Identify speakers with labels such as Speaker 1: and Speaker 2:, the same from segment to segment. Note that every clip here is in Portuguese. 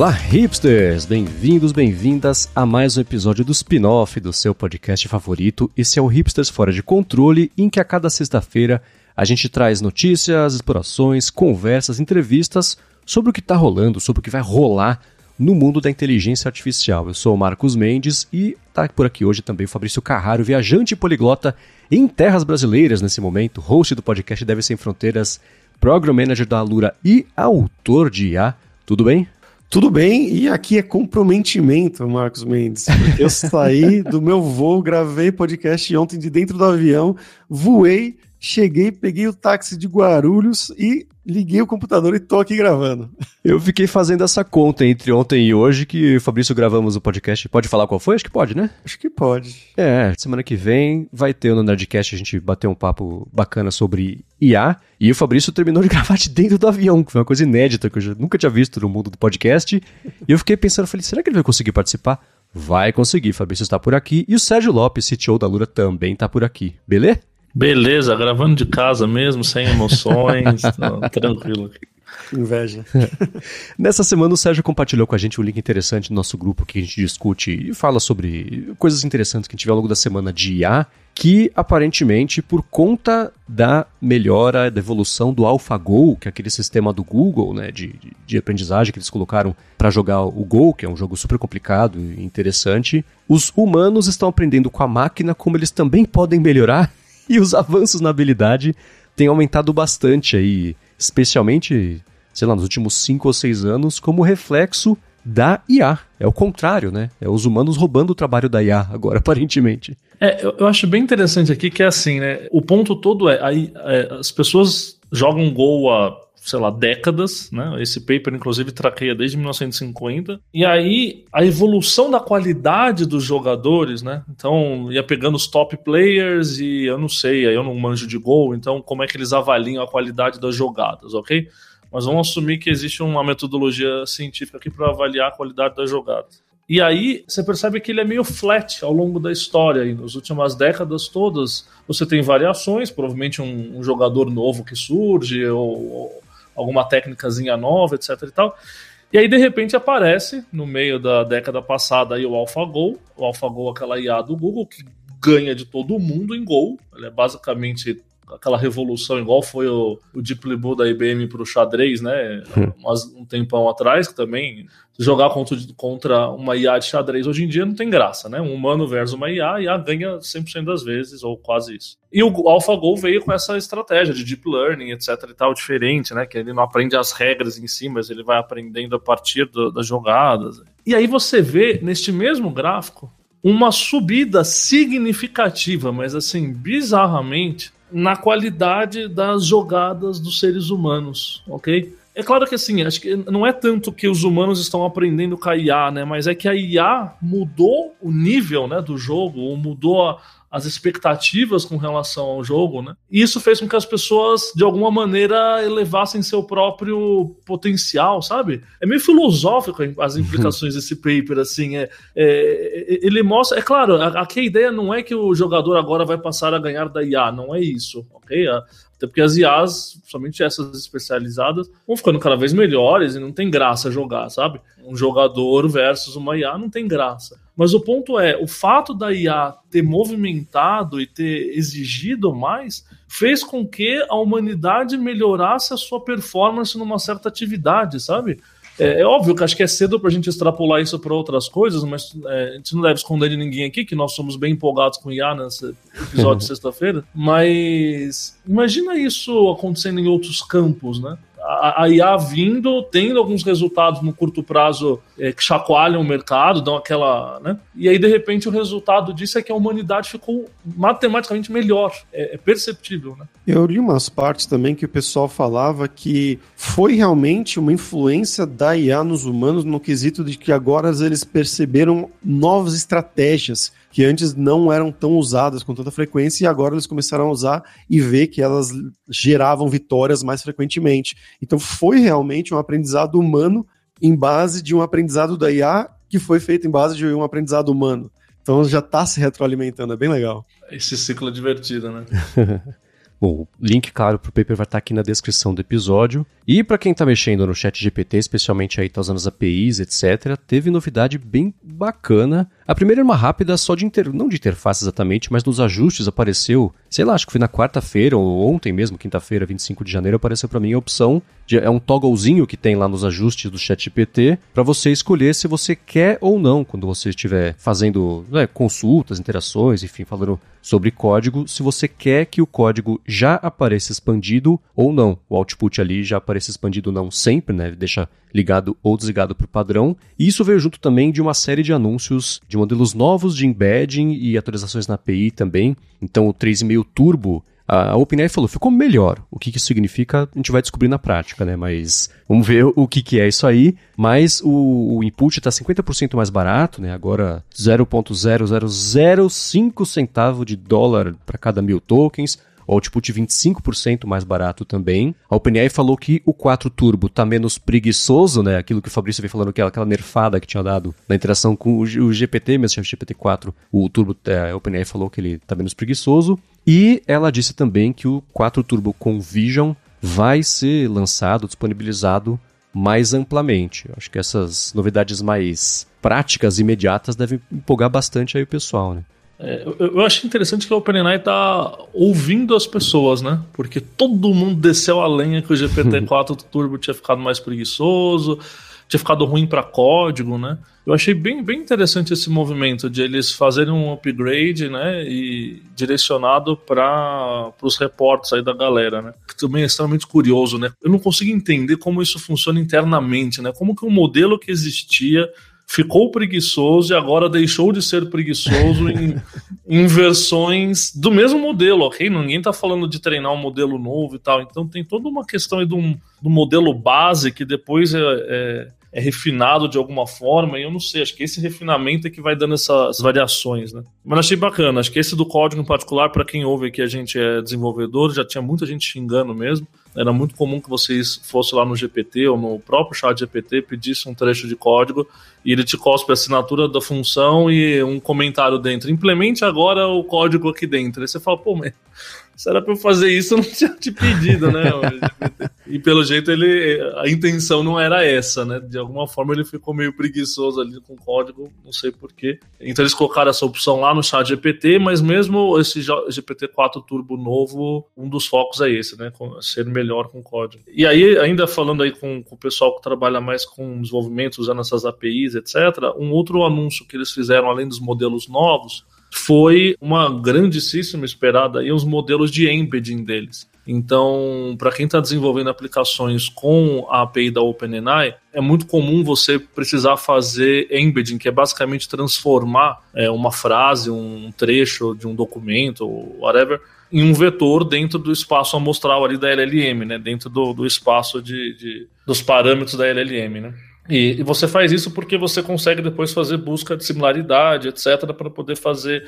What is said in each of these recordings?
Speaker 1: Olá, hipsters! Bem-vindos, bem-vindas a mais um episódio do spin-off do seu podcast favorito. Esse é o Hipsters Fora de Controle, em que a cada sexta-feira a gente traz notícias, explorações, conversas, entrevistas sobre o que está rolando, sobre o que vai rolar no mundo da inteligência artificial. Eu sou o Marcos Mendes e está por aqui hoje também o Fabrício Carraro, viajante poliglota em terras brasileiras nesse momento, host do podcast Deve Sem Fronteiras, Program Manager da Alura e autor de IA. Tudo bem?
Speaker 2: Tudo bem, e aqui é comprometimento, Marcos Mendes. Eu saí do meu voo, gravei podcast ontem de dentro do avião, voei, cheguei, peguei o táxi de Guarulhos e liguei o computador e tô aqui gravando.
Speaker 1: Eu fiquei fazendo essa conta entre ontem e hoje que o Fabrício gravamos o podcast. Pode falar qual foi? Acho que pode, né?
Speaker 2: Acho que pode.
Speaker 1: É, semana que vem vai ter no Nerdcast a gente bater um papo bacana sobre IA. E o Fabrício terminou de gravar de dentro do avião, que foi uma coisa inédita que eu nunca tinha visto no mundo do podcast. E eu fiquei pensando, falei, será que ele vai conseguir participar? Vai conseguir, Fabrício está por aqui. E o Sérgio Lopes, CTO da Lura, também está por aqui. Beleza?
Speaker 3: Beleza, gravando de casa mesmo, sem emoções, tá, tranquilo.
Speaker 2: Inveja.
Speaker 1: Nessa semana o Sérgio compartilhou com a gente um link interessante no nosso grupo que a gente discute e fala sobre coisas interessantes que a gente viu ao longo da semana de IA, que aparentemente por conta da melhora, da evolução do AlphaGo, que é aquele sistema do Google, né, de, de, de aprendizagem que eles colocaram para jogar o Go, que é um jogo super complicado e interessante, os humanos estão aprendendo com a máquina como eles também podem melhorar e os avanços na habilidade têm aumentado bastante aí, especialmente, sei lá, nos últimos 5 ou 6 anos, como reflexo da IA. É o contrário, né? É os humanos roubando o trabalho da IA agora, aparentemente.
Speaker 3: É, eu, eu acho bem interessante aqui que é assim, né? O ponto todo é, aí, é, as pessoas jogam Go há sei lá, décadas, né? Esse paper, inclusive, traqueia desde 1950. E aí, a evolução da qualidade dos jogadores, né? Então, ia pegando os top players e eu não sei, aí eu não manjo de gol, então como é que eles avaliam a qualidade das jogadas, ok? Mas vamos assumir que existe uma metodologia científica aqui para avaliar a qualidade das jogadas. E aí você percebe que ele é meio flat ao longo da história. E nas últimas décadas todas, você tem variações, provavelmente um, um jogador novo que surge, ou, alguma técnicazinha nova, etc e tal. E aí, de repente, aparece, no meio da década passada, aí, o AlphaGo. O AlphaGo, aquela IA do Google, que ganha de todo mundo em Go. Ele é basicamente aquela revolução, igual foi o, o Deep Blue da IBM para o xadrez, né? um tempão atrás, que também jogar contra, contra uma IA de xadrez hoje em dia não tem graça, né? Um humano versus uma IA, a IA ganha 100% das vezes, ou quase isso. E o AlphaGo veio com essa estratégia de deep learning, etc e tal, diferente, né? Que ele não aprende as regras em si, mas ele vai aprendendo a partir do, das jogadas. E aí você vê, neste mesmo gráfico, uma subida significativa, mas assim, bizarramente, na qualidade das jogadas dos seres humanos, ok? É claro que assim, acho que não é tanto que os humanos estão aprendendo com a IA, né? Mas é que a IA mudou o nível né, do jogo, ou mudou a, as expectativas com relação ao jogo, né? E isso fez com que as pessoas, de alguma maneira, elevassem seu próprio potencial, sabe? É meio filosófico as implicações desse paper, assim. É, é, ele mostra. É claro, aqui a ideia não é que o jogador agora vai passar a ganhar da IA, não é isso, ok? Até porque as IAs, somente essas especializadas, vão ficando cada vez melhores e não tem graça jogar, sabe? Um jogador versus uma IA não tem graça. Mas o ponto é, o fato da IA ter movimentado e ter exigido mais fez com que a humanidade melhorasse a sua performance numa certa atividade, sabe? É, é, óbvio que acho que é cedo para a gente extrapolar isso para outras coisas, mas é, a gente não deve esconder de ninguém aqui que nós somos bem empolgados com IA nesse episódio de sexta-feira. Mas imagina isso acontecendo em outros campos, né? A, IA vindo, tendo alguns resultados no curto prazo é, que chacoalham o mercado, dão aquela. Né? E aí, de repente, o resultado disso é que a humanidade ficou matematicamente melhor. É, é perceptível. Né?
Speaker 2: Eu li umas partes também que o pessoal falava que foi realmente uma influência da IA nos humanos no quesito de que agora eles perceberam novas estratégias que antes não eram tão usadas com tanta frequência e agora eles começaram a usar e ver que elas geravam vitórias mais frequentemente. Então foi realmente um aprendizado humano em base de um aprendizado da IA que foi feito em base de um aprendizado humano. Então já está se retroalimentando, é bem legal.
Speaker 3: Esse ciclo é divertido, né?
Speaker 1: Bom, o link, claro, para o paper vai estar aqui na descrição do episódio. E para quem está mexendo no chat GPT, especialmente aí tá usando as APIs, etc., teve novidade bem bacana. A primeira é uma rápida só de inter... não de interface exatamente, mas nos ajustes apareceu, sei lá, acho que foi na quarta-feira ou ontem mesmo, quinta-feira, 25 de janeiro, apareceu para mim a opção de... é um togglezinho que tem lá nos ajustes do chat GPT para você escolher se você quer ou não quando você estiver fazendo né, consultas, interações, enfim, falando sobre código, se você quer que o código já apareça expandido ou não. O output ali já apareça expandido não sempre, né? Deixa ligado ou desligado para o padrão. E isso veio junto também de uma série de anúncios de modelos novos de embedding e atualizações na API também. Então o 3.5 Turbo a OpenAI falou, ficou melhor. O que, que isso significa, a gente vai descobrir na prática, né? Mas vamos ver o que, que é isso aí. Mas o, o input está 50% mais barato, né? Agora 0.0005 centavo de dólar para cada mil tokens o output 25% mais barato também. A OpenAI falou que o 4 Turbo tá menos preguiçoso, né? Aquilo que o Fabrício veio falando, que aquela nerfada que tinha dado na interação com o, o GPT, mesmo GPT-4, o Turbo, é, a OpenAI falou que ele tá menos preguiçoso. E ela disse também que o 4 Turbo com Vision vai ser lançado, disponibilizado mais amplamente. Acho que essas novidades mais práticas imediatas devem empolgar bastante aí o pessoal, né?
Speaker 3: É, eu, eu interessante que a OpenAI tá ouvindo as pessoas, né? Porque todo mundo desceu a lenha que o GPT-4 Turbo tinha ficado mais preguiçoso, tinha ficado ruim para código, né? Eu achei bem, bem interessante esse movimento de eles fazerem um upgrade, né? E direcionado para os reportes aí da galera, né? Que também é extremamente curioso, né? Eu não consigo entender como isso funciona internamente, né? Como que um modelo que existia ficou preguiçoso e agora deixou de ser preguiçoso em, em versões do mesmo modelo, ok? Ninguém está falando de treinar um modelo novo e tal. Então tem toda uma questão aí do, do modelo base que depois é, é, é, refinado de alguma forma, e eu não sei, acho que esse refinamento é que vai dando essas variações, né? Mas achei bacana, acho que esse do código em particular, para quem ouve aqui, a gente é desenvolvedor, já tinha muita gente xingando mesmo. Era muito comum que vocês fossem lá no GPT ou no próprio chat GPT, pedissem um trecho de código e ele te cospe a assinatura da função e um comentário dentro. Implemente agora o código aqui dentro. Aí você fala, pô, mas se era para eu fazer isso, eu não tinha te pedido, né? e pelo jeito ele a intenção não era essa, né? De alguma forma ele ficou meio preguiçoso ali com o código, não sei porquê. Então eles colocaram essa opção lá no chat GPT, mas mesmo esse GPT-4 Turbo novo, um dos focos é esse, né? Ser melhor com código. E aí, ainda falando aí com, com o pessoal que trabalha mais com desenvolvimento, usando essas APIs, etc., um outro anúncio que eles fizeram, além dos modelos novos, foi uma grandíssima esperada aí os modelos de embedding deles. Então, para quem está desenvolvendo aplicações com a API da OpenAI, é muito comum você precisar fazer embedding, que é basicamente transformar é, uma frase, um trecho de um documento, whatever, em um vetor dentro do espaço amostral ali da LLM, né? dentro do, do espaço de, de, dos parâmetros da LLM. Né? E, você faz isso porque você consegue depois fazer busca de similaridade, etc., para poder fazer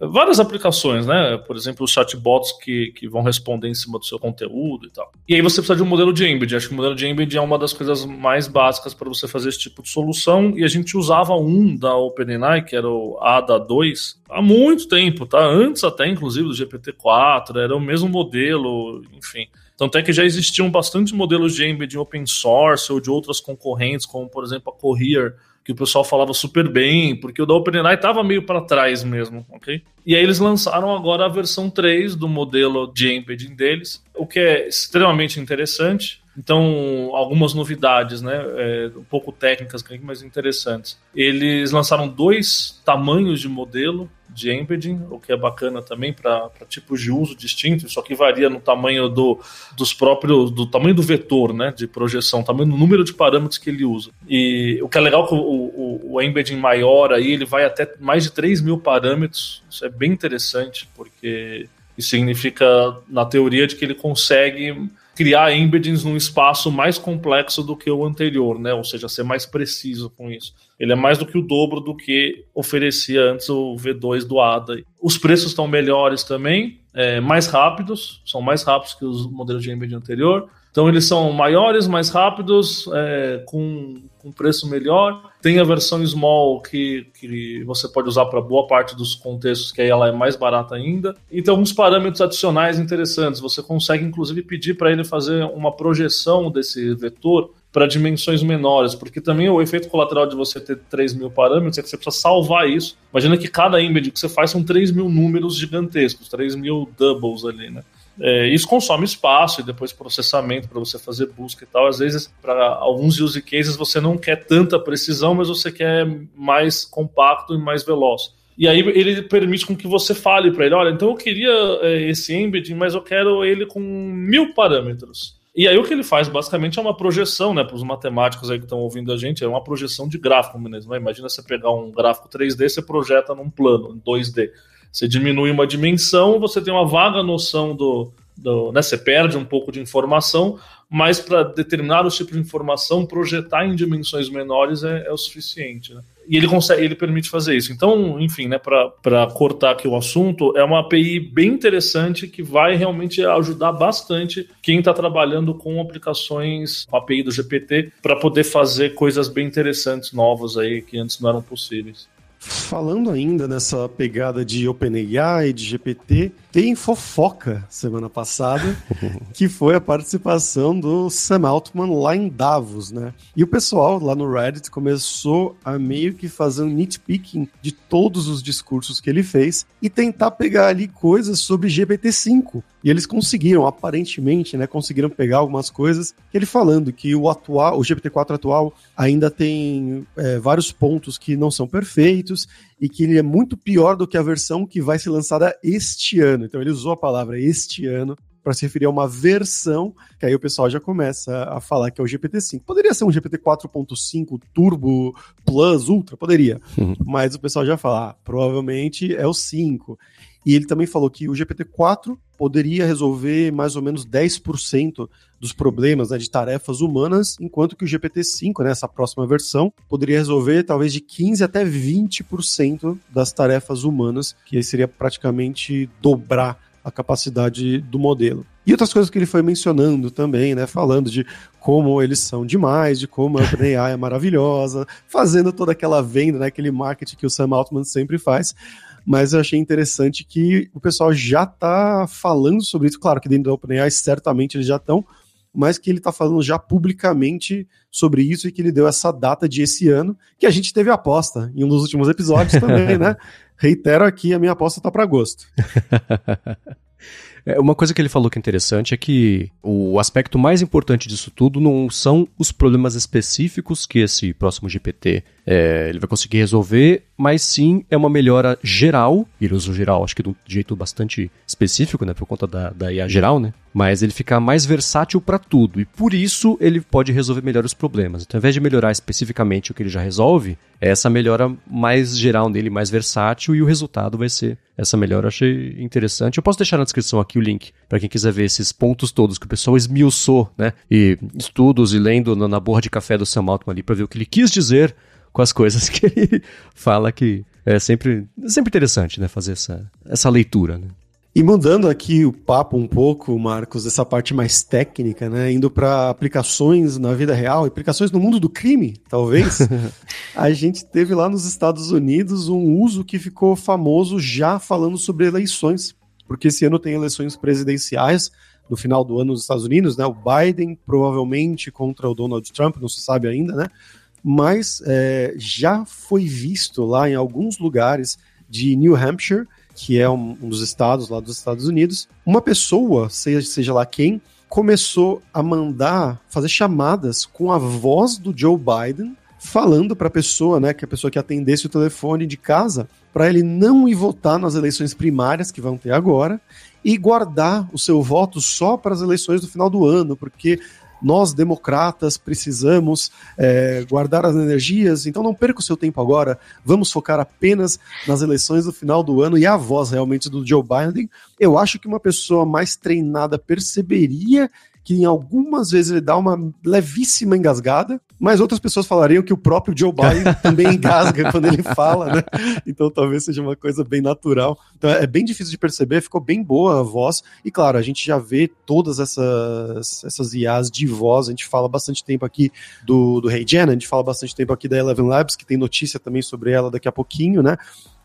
Speaker 3: várias aplicações, né? Por exemplo, os chatbots que, que vão responder em cima do seu conteúdo e tal. E aí você precisa de um modelo de embed. Acho que o modelo de embed é uma das coisas mais básicas para você fazer esse tipo de solução. E a gente usava um da OpenAI, que era o ADA2, há muito tempo, tá? Antes até, inclusive, do GPT-4, era o mesmo modelo, enfim. Tanto é que já existiam bastante modelos de embed open source ou de outras concorrentes, como por exemplo a Courier, que o pessoal falava super bem, porque o da OpenAI estava meio para trás mesmo, ok? E aí eles lançaram agora a versão 3 do modelo de embedding deles, o que é extremamente interessante. Então, algumas novidades, né? É, um pouco técnicas, mas interessantes. Eles lançaram dois tamanhos de modelo de embedding, o que é bacana também para tipos de uso distintos, só que varia no tamanho do, dos próprios, do tamanho do vetor, né, de projeção, tamanho do número de parâmetros que ele usa. E o que é legal é que o, o, o embedding maior aí, ele vai até mais de 3 mil parâmetros, isso é bem interessante, porque isso significa, na teoria, de que ele consegue criar embeddings num espaço mais complexo do que o anterior, né? Ou seja, ser mais preciso com isso. Ele é mais do que o dobro do que oferecia antes o V2 do ADA. Os preços estão melhores também, é, mais rápidos, são mais rápidos que os modelos de embedding anterior. Então eles são maiores, mais rápidos, é, com, com preço melhor. Tem a versão small que, que você pode usar para boa parte dos contextos, que aí ela é mais barata ainda. E tem alguns parâmetros adicionais interessantes. Você consegue inclusive pedir para ele fazer uma projeção desse vetor para dimensões menores, porque também o efeito colateral de você ter 3 mil parâmetros é que você precisa salvar isso. Imagina que cada embed que você faz são 3 mil números gigantescos, 3 mil doubles ali, né? É, isso consome espaço e depois processamento para você fazer busca e tal. Às vezes, para alguns use cases, você não quer tanta precisão, mas você quer mais compacto e mais veloz. E aí ele permite com que você fale para ele, olha, então eu queria é, esse embed, mas eu quero ele com mil parâmetros. E aí o que ele faz basicamente é uma projeção, né? Para os matemáticos aí que estão ouvindo a gente, é uma projeção de gráfico mesmo. Né? Imagina você pegar um gráfico 3D, você projeta num plano, em 2D. Você diminui uma dimensão, você tem uma vaga noção do. do né? Você perde um pouco de informação, mas para determinados tipos de informação, projetar em dimensões menores é, é o suficiente. Né? e ele consegue, ele permite fazer isso. Então, enfim, né, para cortar aqui o assunto, é uma API bem interessante que vai realmente ajudar bastante quem está trabalhando com aplicações, com a API do GPT, para poder fazer coisas bem interessantes novas aí que antes não eram possíveis.
Speaker 2: Falando ainda nessa pegada de OpenAI, de GPT, tem fofoca semana passada, que foi a participação do Sam Altman lá em Davos, né? E o pessoal lá no Reddit começou a meio que fazer um nitpicking de todos os discursos que ele fez e tentar pegar ali coisas sobre GPT-5. E eles conseguiram, aparentemente, né, conseguiram pegar algumas coisas, ele falando que o atual, o GPT-4 atual ainda tem é, vários pontos que não são perfeitos e que ele é muito pior do que a versão que vai ser lançada este ano. Então ele usou a palavra este ano para se referir a uma versão, que aí o pessoal já começa a falar que é o GPT-5. Poderia ser um GPT 4.5 Turbo Plus Ultra, poderia, uhum. mas o pessoal já fala, ah, provavelmente é o 5. E ele também falou que o GPT-4 poderia resolver mais ou menos 10% dos problemas né, de tarefas humanas, enquanto que o GPT-5, né, essa próxima versão, poderia resolver talvez de 15% até 20% das tarefas humanas, que aí seria praticamente dobrar a capacidade do modelo. E outras coisas que ele foi mencionando também, né? Falando de como eles são demais, de como a OpenAI é maravilhosa, fazendo toda aquela venda, né? Aquele marketing que o Sam Altman sempre faz mas eu achei interessante que o pessoal já está falando sobre isso. Claro que dentro da OpenAI certamente eles já estão, mas que ele está falando já publicamente sobre isso e que ele deu essa data de esse ano, que a gente teve aposta em um dos últimos episódios também, né? Reitero aqui, a minha aposta está para agosto.
Speaker 1: É, uma coisa que ele falou que é interessante é que o aspecto mais importante disso tudo não são os problemas específicos que esse próximo GPT é, ele vai conseguir resolver, mas sim é uma melhora geral, ele usa o geral, acho que de um jeito bastante específico, né, por conta da, da IA geral, né, mas ele fica mais versátil para tudo, e por isso ele pode resolver melhor os problemas. Então, ao invés de melhorar especificamente o que ele já resolve, é essa melhora mais geral nele, mais versátil, e o resultado vai ser essa melhora. Eu achei interessante. Eu posso deixar na descrição aqui o link para quem quiser ver esses pontos todos que o pessoal esmiuçou, né, e estudos e lendo na, borra de café do Sam Altman ali para ver o que ele quis dizer com as coisas que ele fala que é sempre, sempre interessante, né, fazer essa, essa leitura, né.
Speaker 2: E mudando aqui o papo um pouco, Marcos, dessa parte mais técnica, né, indo para aplicações na vida real, aplicações no mundo do crime, talvez, a gente teve lá nos Estados Unidos um uso que ficou famoso já falando sobre eleições, porque esse ano tem eleições presidenciais no final do ano nos Estados Unidos, né, o Biden provavelmente contra o Donald Trump, não se sabe ainda, né, mas é, já foi visto lá em alguns lugares de New Hampshire, que é um, um, dos estados lá dos Estados Unidos, uma pessoa, seja, seja lá quem, começou a mandar fazer chamadas com a voz do Joe Biden falando para a pessoa, né, que a pessoa que atendesse o telefone de casa, para ele não ir votar nas eleições primárias que vão ter agora e guardar o seu voto só para as eleições do final do ano, porque nós, democratas, precisamos é, guardar as energias, então não perca o seu tempo agora, vamos focar apenas nas eleições do final do ano e a voz realmente do Joe Biden. Eu acho que uma pessoa mais treinada perceberia que em algumas vezes ele dá uma levíssima engasgada, mas outras pessoas falariam que o próprio Joe Biden também engasga quando ele fala, né? Então talvez seja uma coisa bem natural. Então é bem difícil de perceber, ficou bem boa a voz. E claro, a gente já vê todas essas, essas IAs de voz, a gente fala bastante tempo aqui do, do Hey Jen, a gente fala bastante tempo aqui da Eleven Labs, que tem notícia também sobre ela daqui a pouquinho, né?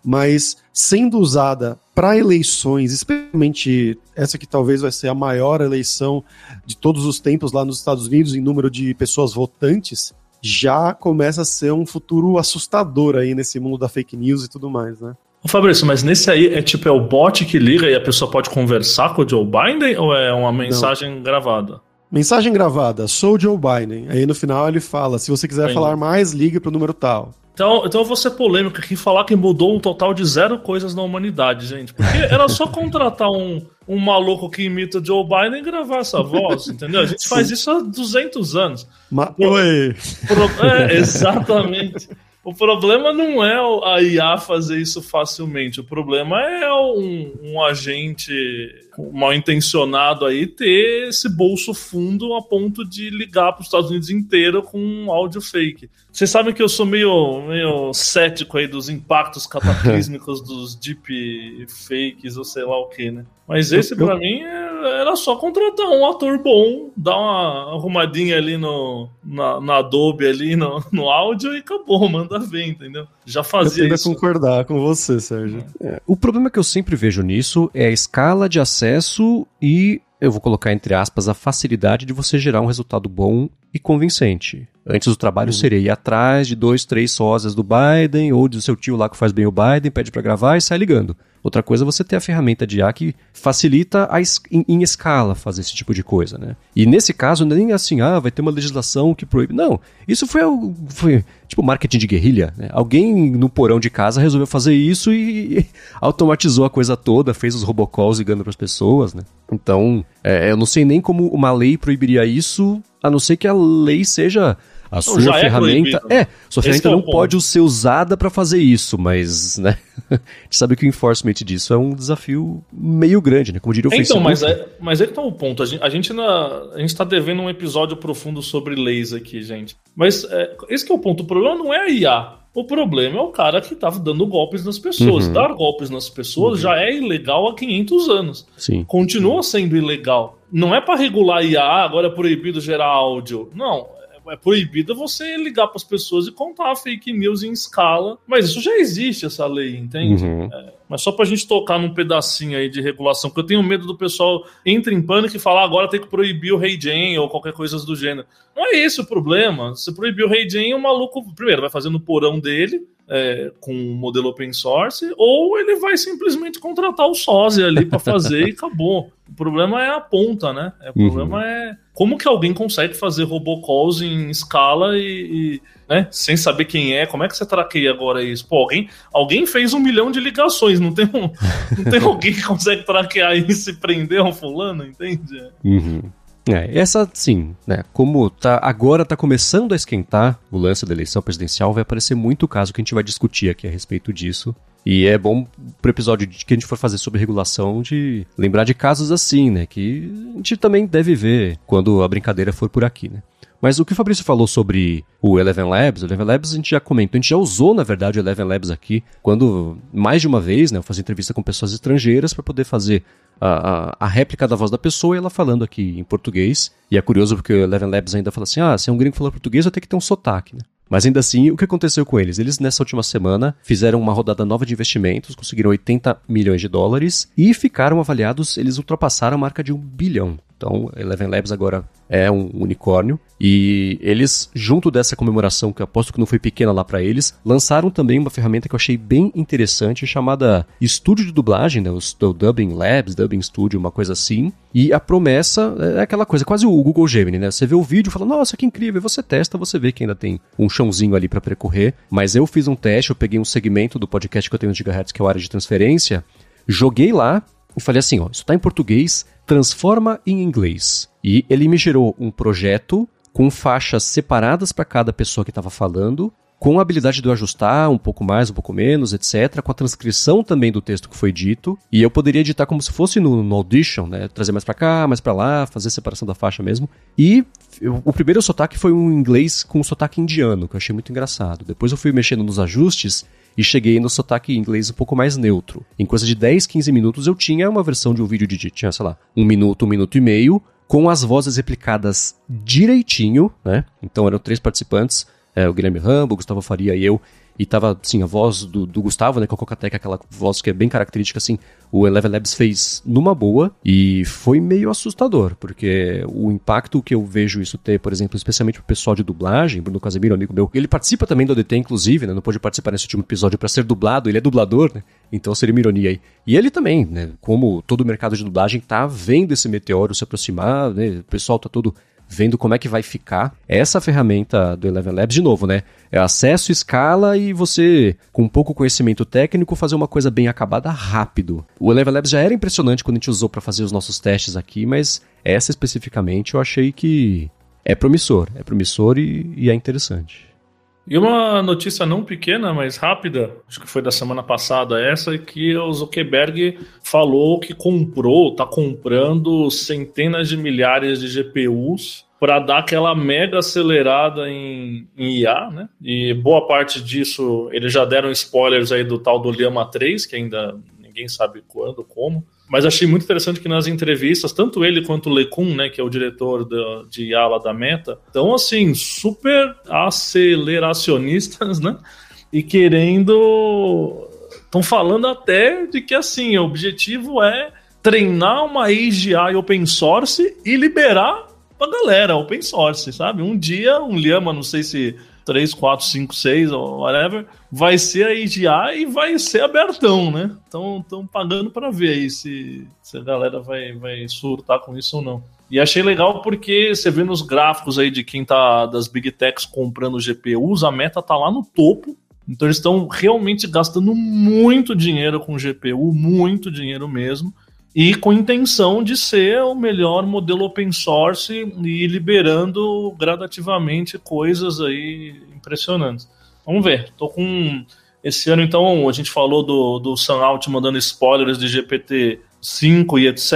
Speaker 2: Mas sendo usada para eleições, especialmente essa que talvez vai ser a maior eleição de todos os tempos lá nos Estados Unidos em número de pessoas votantes, já começa a ser um futuro assustador aí nesse mundo da fake news e tudo mais, né?
Speaker 3: Ô Fabrício, mas nesse aí é tipo é o bot que liga e a pessoa pode conversar com o Joe Biden ou é uma mensagem Não. gravada?
Speaker 2: Mensagem gravada, sou Joe Biden. Aí no final ele fala: se você quiser Entendi. falar mais, ligue para o número tal.
Speaker 3: Então, então eu vou ser polêmico aqui e falar que mudou um total de zero coisas na humanidade, gente. Porque era só contratar um, um maluco que imita Joe Biden e gravar essa voz, entendeu? A gente faz isso há 200 anos.
Speaker 2: Ma Oi!
Speaker 3: Pro, é, exatamente. O problema não é a IA fazer isso facilmente. O problema é um, um agente mal intencionado aí ter esse bolso fundo a ponto de ligar para os Estados Unidos inteiro com um áudio fake. Vocês sabem que eu sou meio, meio cético aí dos impactos cataclísmicos dos deep fakes ou sei lá o que, né? Mas esse para mim era só contratar um ator bom, dar uma arrumadinha ali no, na, na Adobe ali no, no áudio e acabou, manda ver, entendeu? Já fazia eu
Speaker 2: isso. concordar com você, Sérgio.
Speaker 1: É, o problema que eu sempre vejo nisso é a escala de acesso e eu vou colocar entre aspas a facilidade de você gerar um resultado bom e convincente. Antes o trabalho uhum. seria ir atrás de dois, três sósias do Biden ou do seu tio lá que faz bem o Biden, pede para gravar e sai ligando. Outra coisa é você ter a ferramenta de IA que facilita a es em, em, escala fazer esse tipo de coisa, né? E nesse caso, nem assim, ah, vai ter uma legislação que proíbe. Não, isso foi, foi tipo marketing de guerrilha. Né? Alguém no porão de casa resolveu fazer isso e, e automatizou a coisa toda, fez os robocalls ligando para as pessoas, né? Então, é, eu não sei nem como uma lei proibiria isso, a não ser que a lei seja a sua é ferramenta. É, é, sua ferramenta é não pode ser usada para fazer isso, mas, né? a gente sabe que o enforcement disso é um desafio meio grande, né? Como diria o
Speaker 3: então,
Speaker 1: Facebook.
Speaker 3: Mas é, mas é que tá o ponto. A gente, a gente, na, a gente tá devendo um episódio profundo sobre leis aqui, gente. Mas é, esse é o ponto. O problema não é a IA. O problema é o cara que estava dando golpes nas pessoas. Uhum. Dar golpes nas pessoas uhum. já é ilegal há 500 anos.
Speaker 1: Sim.
Speaker 3: Continua sendo ilegal. Não é para regular IA, agora é proibido gerar áudio. Não, é proibido você ligar para as pessoas e contar fake news em escala. Mas isso já existe, essa lei, entende? Uhum. É, mas só para a gente tocar num pedacinho aí de regulação, porque eu tenho medo do pessoal entra em pânico e falar agora tem que proibir o Rei Jane ou qualquer coisa do gênero. Não é esse o problema. Se proibir o Rei Jane, o maluco, primeiro, vai fazer no porão dele, é, com um modelo open source, ou ele vai simplesmente contratar o sósia ali para fazer e acabou. O problema é a ponta, né? É, o uhum. problema é como que alguém consegue fazer robocalls em escala e, e né, sem saber quem é. Como é que você traqueia agora isso? Pô, alguém, alguém fez um milhão de ligações, não tem, um, não tem alguém que consegue traquear isso e prender um fulano, entende?
Speaker 1: Uhum. É, essa sim, né? Como tá, agora está começando a esquentar o lance da eleição presidencial, vai aparecer muito caso que a gente vai discutir aqui a respeito disso. E é bom pro episódio que a gente for fazer sobre regulação de lembrar de casos assim, né? Que a gente também deve ver quando a brincadeira for por aqui, né? Mas o que o Fabrício falou sobre o Eleven Labs, o Eleven Labs a gente já comentou, a gente já usou, na verdade, o Eleven Labs aqui, quando, mais de uma vez, né, eu fazia entrevista com pessoas estrangeiras para poder fazer a, a, a, réplica da voz da pessoa e ela falando aqui em português. E é curioso porque o Eleven Labs ainda fala assim: ah, se é um gringo falar português, vai ter que ter um sotaque, né? Mas ainda assim, o que aconteceu com eles? Eles, nessa última semana, fizeram uma rodada nova de investimentos, conseguiram 80 milhões de dólares e ficaram avaliados, eles ultrapassaram a marca de um bilhão. Então, Eleven Labs agora é um unicórnio. E eles, junto dessa comemoração, que eu aposto que não foi pequena lá para eles, lançaram também uma ferramenta que eu achei bem interessante, chamada Estúdio de Dublagem, né? o Dubbing Labs, Dubbing Studio, uma coisa assim. E a promessa é aquela coisa, quase o Google Gemini, né? Você vê o vídeo e fala, nossa, que incrível. E você testa, você vê que ainda tem um chãozinho ali para percorrer. Mas eu fiz um teste, eu peguei um segmento do podcast que eu tenho no Gigahertz, que é o área de transferência, joguei lá e falei assim, ó, isso tá em português, transforma em inglês. E ele me gerou um projeto com faixas separadas para cada pessoa que estava falando, com a habilidade de eu ajustar um pouco mais, um pouco menos, etc., com a transcrição também do texto que foi dito, e eu poderia editar como se fosse no, no Audition, né? Trazer mais para cá, mais para lá, fazer separação da faixa mesmo. E eu, o primeiro sotaque foi um inglês com um sotaque indiano, que eu achei muito engraçado. Depois eu fui mexendo nos ajustes e cheguei no sotaque inglês um pouco mais neutro. Em coisa de 10, 15 minutos eu tinha uma versão de um vídeo de, tinha, sei lá, um minuto, um minuto e meio, com as vozes replicadas direitinho, né? Então eram três participantes, é, o Guilherme Rambo, Gustavo Faria e eu, e tava, assim, a voz do, do Gustavo, né, com a Cocatec, aquela voz que é bem característica, assim, o Eleven Labs fez numa boa e foi meio assustador, porque o impacto que eu vejo isso ter, por exemplo, especialmente pro pessoal de dublagem, Bruno Casemiro, amigo meu, ele participa também do ADT, inclusive, né, não pôde participar nesse último episódio para ser dublado, ele é dublador, né, então seria uma ironia aí. E ele também, né, como todo o mercado de dublagem tá vendo esse meteoro se aproximar, né, o pessoal tá todo vendo como é que vai ficar essa ferramenta do Eleven Labs de novo, né? É acesso, escala e você, com pouco conhecimento técnico, fazer uma coisa bem acabada rápido. O Eleven Labs já era impressionante quando a gente usou para fazer os nossos testes aqui, mas essa especificamente eu achei que é promissor, é promissor e, e é interessante.
Speaker 3: E uma notícia não pequena, mas rápida, acho que foi da semana passada essa, que o Zuckerberg falou que comprou, está comprando centenas de milhares de GPUs para dar aquela mega acelerada em, em, IA, né? E boa parte disso, eles já deram spoilers aí do tal do Llama 3, que ainda ninguém sabe quando, como. Mas achei muito interessante que nas entrevistas, tanto ele quanto o Lecun, né, que é o diretor do, de IA lá da Meta, estão assim, super aceleracionistas, né? E querendo. Estão falando até de que assim, o objetivo é treinar uma AGI open source e liberar pra galera open source, sabe? Um dia, um Lhama, não sei se 3, 4, 5, 6 ou whatever, vai ser a AGI e vai ser abertão, né? Então estão pagando para ver aí se, se a galera vai, vai surtar com isso ou não. E achei legal porque você vê nos gráficos aí de quem tá das Big Techs comprando GPUs, a meta tá lá no topo. Então eles estão realmente gastando muito dinheiro com GPU, muito dinheiro mesmo e com intenção de ser o melhor modelo open source e liberando gradativamente coisas aí impressionantes. Vamos ver. Tô com esse ano então a gente falou do do Sam Alt mandando spoilers de GPT 5 e etc.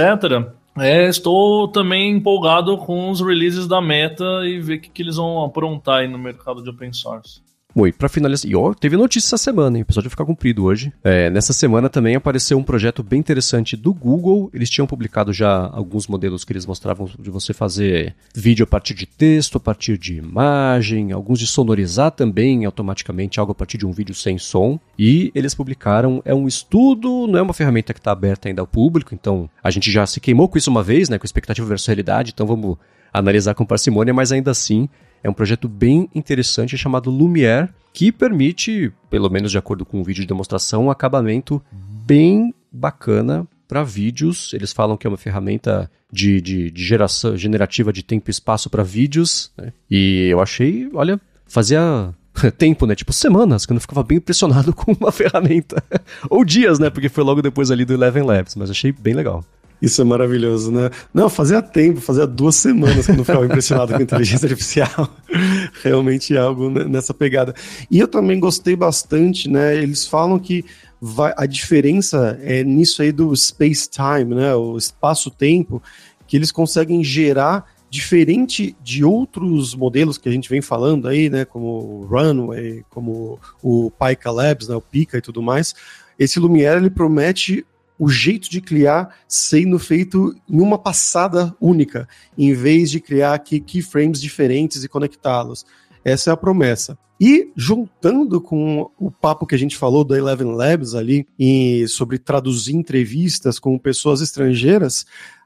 Speaker 3: É, estou também empolgado com os releases da Meta e ver o que, que eles vão aprontar aí no mercado de open source.
Speaker 1: Oi, pra finalizar. E ó, teve notícia essa semana, hein? O episódio vai ficar cumprido hoje. É, nessa semana também apareceu um projeto bem interessante do Google. Eles tinham publicado já alguns modelos que eles mostravam de você fazer vídeo a partir de texto, a partir de imagem, alguns de sonorizar também automaticamente algo a partir de um vídeo sem som. E eles publicaram, é um estudo, não é uma ferramenta que está aberta ainda ao público, então a gente já se queimou com isso uma vez, né? Com expectativa versus realidade, então vamos analisar com parcimônia, mas ainda assim é um projeto bem interessante chamado Lumiere, que permite, pelo menos de acordo com o vídeo de demonstração, um acabamento bem bacana para vídeos. Eles falam que é uma ferramenta de, de, de geração generativa de tempo e espaço para vídeos. Né? E eu achei, olha, fazia tempo, né? Tipo semanas, que eu não ficava bem impressionado com uma ferramenta. Ou dias, né? Porque foi logo depois ali do Eleven Labs, mas achei bem legal.
Speaker 2: Isso é maravilhoso, né? Não, fazia tempo, fazia duas semanas que eu não ficava impressionado com inteligência artificial. Realmente é algo nessa pegada. E eu também gostei bastante, né? Eles falam que vai, a diferença é nisso aí do space-time, né? O espaço-tempo, que eles conseguem gerar diferente de outros modelos que a gente vem falando aí, né? Como o Runway, como o Pika Labs, né? O Pika e tudo mais. Esse Lumiere ele promete o jeito de criar sendo feito em uma passada única, em vez de criar aqui keyframes diferentes e conectá-los. Essa é a promessa. E juntando com o papo que a gente falou da Eleven Labs ali, e sobre traduzir entrevistas com pessoas estrangeiras,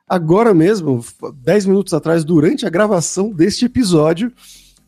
Speaker 2: agora mesmo, 10 minutos atrás, durante a gravação deste episódio,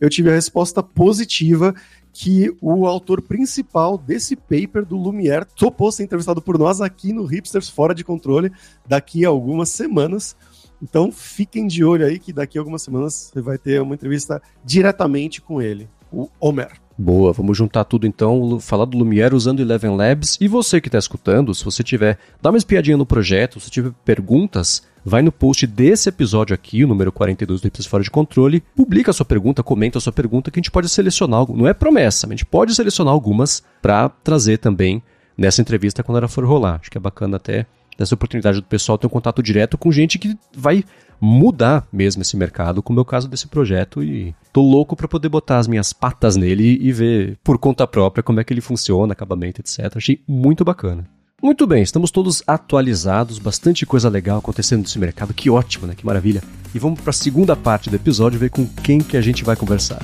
Speaker 2: eu tive a resposta positiva que o autor principal desse paper do Lumière topou ser entrevistado por nós aqui no Hipsters Fora de Controle daqui a algumas semanas. Então fiquem de olho aí que daqui a algumas semanas você vai ter uma entrevista diretamente com ele, o Homer.
Speaker 1: Boa, vamos juntar tudo então, falar do Lumière usando Eleven Labs. E você que está escutando, se você tiver, dá uma espiadinha no projeto, se tiver perguntas, vai no post desse episódio aqui, o número 42 do Episódio Fora de Controle, publica a sua pergunta, comenta a sua pergunta, que a gente pode selecionar, não é promessa, a gente pode selecionar algumas para trazer também nessa entrevista quando ela for rolar. Acho que é bacana até dessa oportunidade do pessoal ter um contato direto com gente que vai mudar mesmo esse mercado, como é o caso desse projeto, e tô louco para poder botar as minhas patas nele e ver por conta própria como é que ele funciona, acabamento, etc. Achei muito bacana. Muito bem, estamos todos atualizados, bastante coisa legal acontecendo nesse mercado, que ótimo, né? Que maravilha. E vamos para a segunda parte do episódio ver com quem que a gente vai conversar.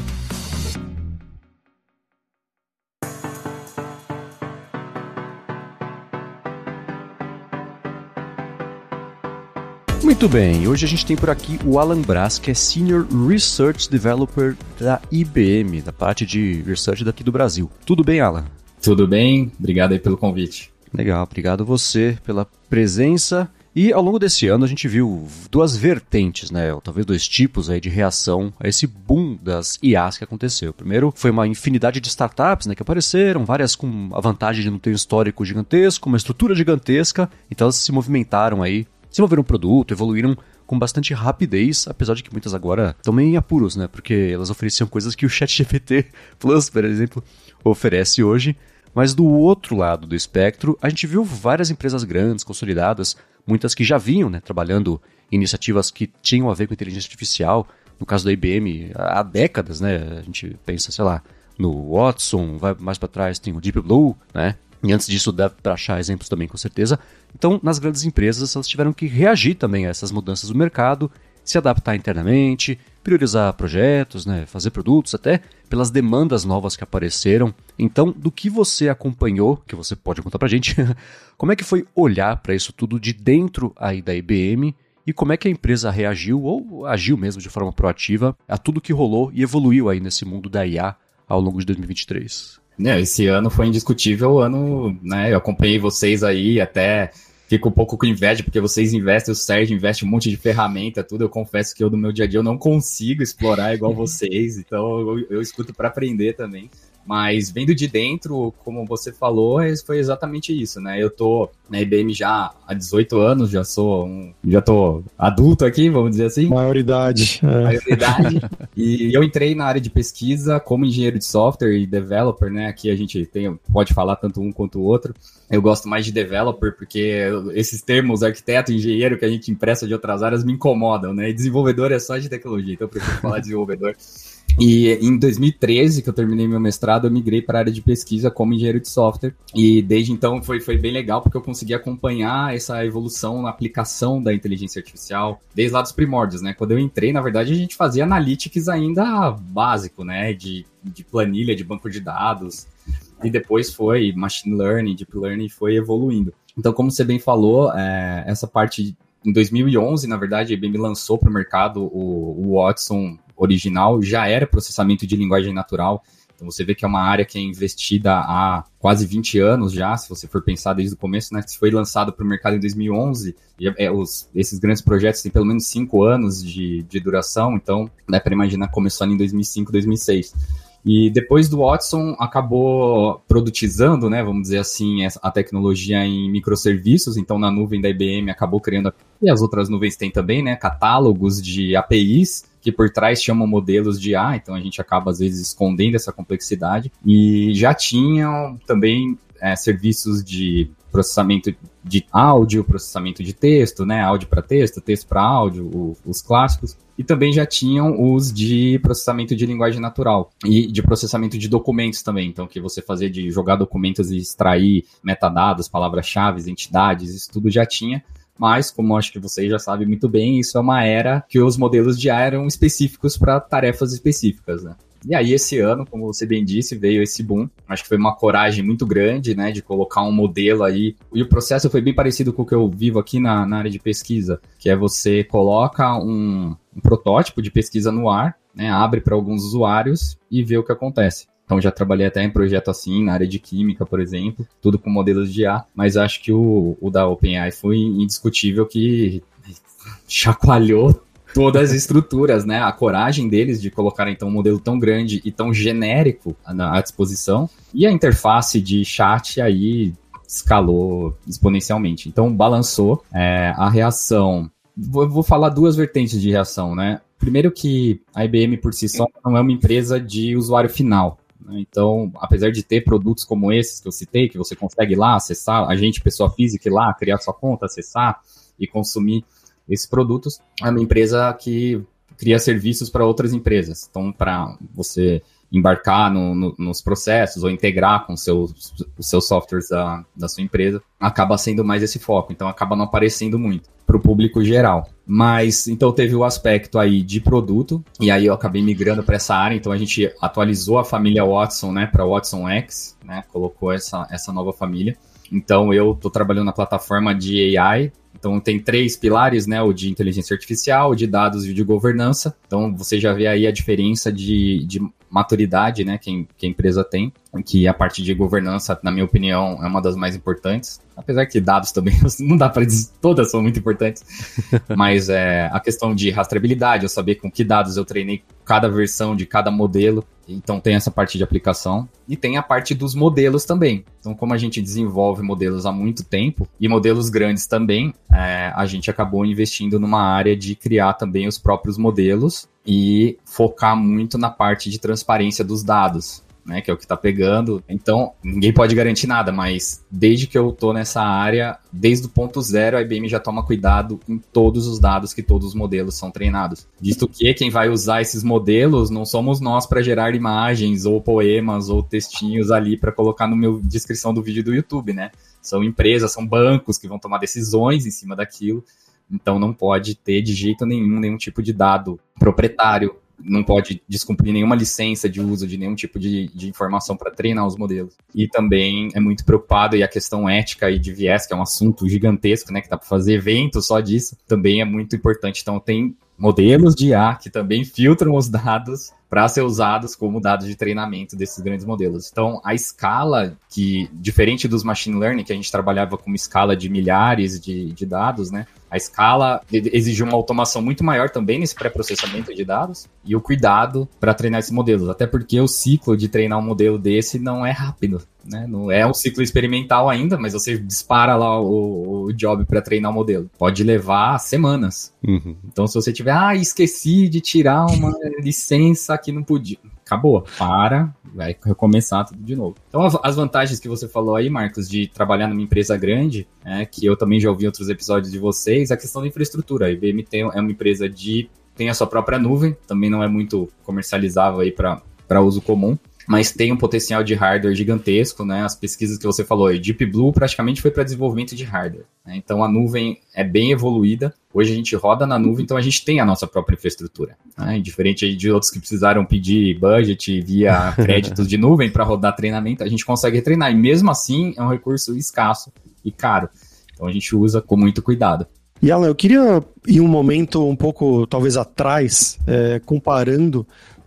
Speaker 1: Muito bem, hoje a gente tem por aqui o Alan Brás, que é Senior Research Developer da IBM, da parte de Research daqui do Brasil. Tudo bem, Alan?
Speaker 4: Tudo bem, obrigado aí pelo convite.
Speaker 1: Legal, obrigado você pela presença. E ao longo desse ano a gente viu duas vertentes, né? Ou talvez dois tipos aí de reação a esse boom das IAs que aconteceu. Primeiro foi uma infinidade de startups né, que apareceram, várias com a vantagem de não ter um histórico gigantesco, uma estrutura gigantesca, então elas se movimentaram aí desenvolveram um produto, evoluíram com bastante rapidez, apesar de que muitas agora estão meio em apuros, né? Porque elas ofereciam coisas que o ChatGPT Plus, por exemplo, oferece hoje. Mas do outro lado do espectro, a gente viu várias empresas grandes, consolidadas, muitas que já vinham né, trabalhando iniciativas que tinham a ver com inteligência artificial. No caso da IBM, há décadas, né? A gente pensa, sei lá, no Watson, vai mais para trás tem o Deep Blue, né? E antes disso, dá para achar exemplos também, com certeza. Então, nas grandes empresas, elas tiveram que reagir também a essas mudanças do mercado, se adaptar internamente, priorizar projetos, né, fazer produtos, até pelas demandas novas que apareceram. Então, do que você acompanhou, que você pode contar pra gente, como é que foi olhar para isso tudo de dentro aí da IBM e como é que a empresa reagiu ou agiu mesmo de forma proativa a tudo que rolou e evoluiu aí nesse mundo da IA ao longo de 2023?
Speaker 4: É, esse ano foi indiscutível o ano, né? Eu acompanhei vocês aí, até fico um pouco com inveja, porque vocês investem, o Sérgio investe um monte de ferramenta, tudo. Eu confesso que eu, no meu dia a dia, eu não consigo explorar igual vocês, então eu, eu escuto para aprender também. Mas vendo de dentro, como você falou, é, foi exatamente isso, né? Eu tô na IBM já há 18 anos, já sou um, já tô adulto aqui, vamos dizer assim.
Speaker 2: Maioridade. É.
Speaker 4: Maioridade. e eu entrei na área de pesquisa como engenheiro de software e developer, né? Aqui a gente tem, pode falar tanto um quanto o outro. Eu gosto mais de developer porque esses termos arquiteto, engenheiro que a gente empresta de outras áreas me incomodam, né? E desenvolvedor é só de tecnologia, então eu prefiro falar desenvolvedor. E em 2013, que eu terminei meu mestrado, eu migrei para a área de pesquisa como engenheiro de software. E desde então foi, foi bem legal, porque eu consegui acompanhar essa evolução na aplicação da inteligência artificial, desde lá dos primórdios, né? Quando eu entrei, na verdade, a gente fazia analytics ainda básico, né? De, de planilha, de banco de dados. E depois foi machine learning, deep learning, foi evoluindo. Então, como você bem falou, é, essa parte em 2011, na verdade, a IBM lançou para o mercado o, Watson original já era processamento de linguagem natural. Então você vê que é uma área que é investida há quase 20 anos já, se você for pensar desde o começo, né? Que foi lançado para o mercado em 2011. E é, os, esses grandes projetos têm pelo menos 5 anos de, de duração, então dá para imaginar começando em 2005, 2006. E depois do Watson acabou produtizando, né, vamos dizer assim, a tecnologia em microserviços, então na nuvem da IBM acabou criando, e as outras nuvens têm também, né, catálogos de APIs que por trás chamam modelos de A, então a gente acaba às vezes escondendo essa complexidade. E já tinham também é, serviços de processamento de áudio, processamento de texto, né? Áudio para texto, texto para áudio, o, os clássicos. E também já tinham os de processamento de linguagem natural e de processamento de documentos também. Então, que você fazia de jogar documentos e extrair metadados, palavras-chave, entidades, isso tudo já tinha. Mas, como acho que vocês já sabem muito bem, isso é uma era que os modelos de A eram específicos para tarefas específicas, né? E aí, esse ano, como você bem disse, veio esse boom. Acho que foi uma coragem muito grande, né, de colocar um modelo aí. E o processo foi bem parecido com o que eu vivo aqui na, na área de pesquisa, que é você coloca um, um protótipo de pesquisa no ar, né, abre para alguns usuários e vê o que acontece. Então já trabalhei até em projeto assim, na área de química, por exemplo, tudo com modelos de IA, mas acho que o, o da OpenAI foi indiscutível que chacoalhou todas as estruturas, né? A coragem deles de colocar então um modelo tão grande e tão genérico à, disposição. E a interface de chat aí escalou exponencialmente. Então balançou é, a reação. Vou, vou falar duas vertentes de reação, né? Primeiro que a IBM por si só não é uma empresa de usuário final. Né? Então, apesar de ter produtos como esses que eu citei, que você consegue lá acessar, a gente, pessoa física, ir lá, criar sua conta, acessar e consumir esses produtos, é uma empresa que cria serviços para outras empresas. Então, para você embarcar no, no, nos processos ou integrar com seus, os seus softwares da, da sua empresa, acaba sendo mais esse foco. Então, acaba não aparecendo muito para o público geral. Mas, então, teve o aspecto aí de produto, e aí eu acabei migrando para essa área. Então, a gente atualizou a família Watson né, para Watson X, né, colocou essa, essa nova família. Então, eu estou trabalhando na plataforma de AI então tem três pilares, né? O de inteligência artificial, o de dados e o de governança. Então você já vê aí a diferença de, de maturidade, né? Que, que a empresa tem, que a parte de governança, na minha opinião, é uma das mais importantes. Apesar que dados também não dá para dizer, todas são muito importantes. Mas é, a questão de rastreabilidade, eu saber com que dados eu treinei cada versão de cada modelo. Então tem essa parte de aplicação e tem a parte dos modelos também. Então, como a gente desenvolve modelos há muito tempo e modelos grandes também, é, a gente acabou investindo numa área de criar também os próprios modelos e focar muito na parte de transparência dos dados né, que é o que está pegando. Então, ninguém pode garantir nada, mas desde que eu tô nessa área, desde o ponto zero, a IBM já toma cuidado em todos os dados que todos os modelos são treinados. Visto que quem vai usar esses modelos não somos nós para gerar imagens ou poemas ou textinhos ali para colocar no meu descrição do vídeo do YouTube, né? São empresas, são bancos que vão tomar decisões em cima daquilo. Então não pode ter de jeito nenhum nenhum tipo de dado proprietário não pode descumprir nenhuma licença de uso de nenhum tipo de, de informação para treinar os modelos. E também é muito preocupado, e a questão ética e de viés, que é um assunto gigantesco, né, que dá para fazer evento só disso, também é muito importante. Então, tem modelos de IA que também filtram os dados para ser usados como dados de treinamento desses grandes modelos. Então, a escala que, diferente dos machine learning, que a gente trabalhava com uma escala de milhares de, de dados, né? A escala exigiu uma automação muito maior também nesse pré-processamento de dados e o cuidado para treinar esses modelos. Até porque o ciclo de treinar um modelo desse não é rápido. Né? Não é um ciclo experimental ainda, mas você dispara lá o, o job para treinar o modelo. Pode levar semanas. Uhum. Então, se você tiver, ah, esqueci de tirar uma licença que não podia. Acabou, para, vai recomeçar tudo de novo. Então, as vantagens que você falou aí, Marcos, de trabalhar numa empresa grande, é, que eu também já ouvi outros episódios de vocês, a questão da infraestrutura. A IBM tem, é uma empresa de tem a sua própria nuvem, também não é muito comercializável aí para uso comum mas tem um potencial de hardware gigantesco, né? As pesquisas que você falou, Deep Blue praticamente foi para desenvolvimento de hardware. Né? Então a nuvem é bem evoluída. Hoje a gente roda na nuvem, então a gente tem a nossa própria infraestrutura. Né? Diferente de outros que precisaram pedir budget via créditos de nuvem para rodar treinamento, a gente consegue treinar. E mesmo assim é um recurso escasso e caro. Então a gente usa com muito cuidado.
Speaker 2: E Alan, eu queria ir um momento um pouco, talvez atrás, é, comparando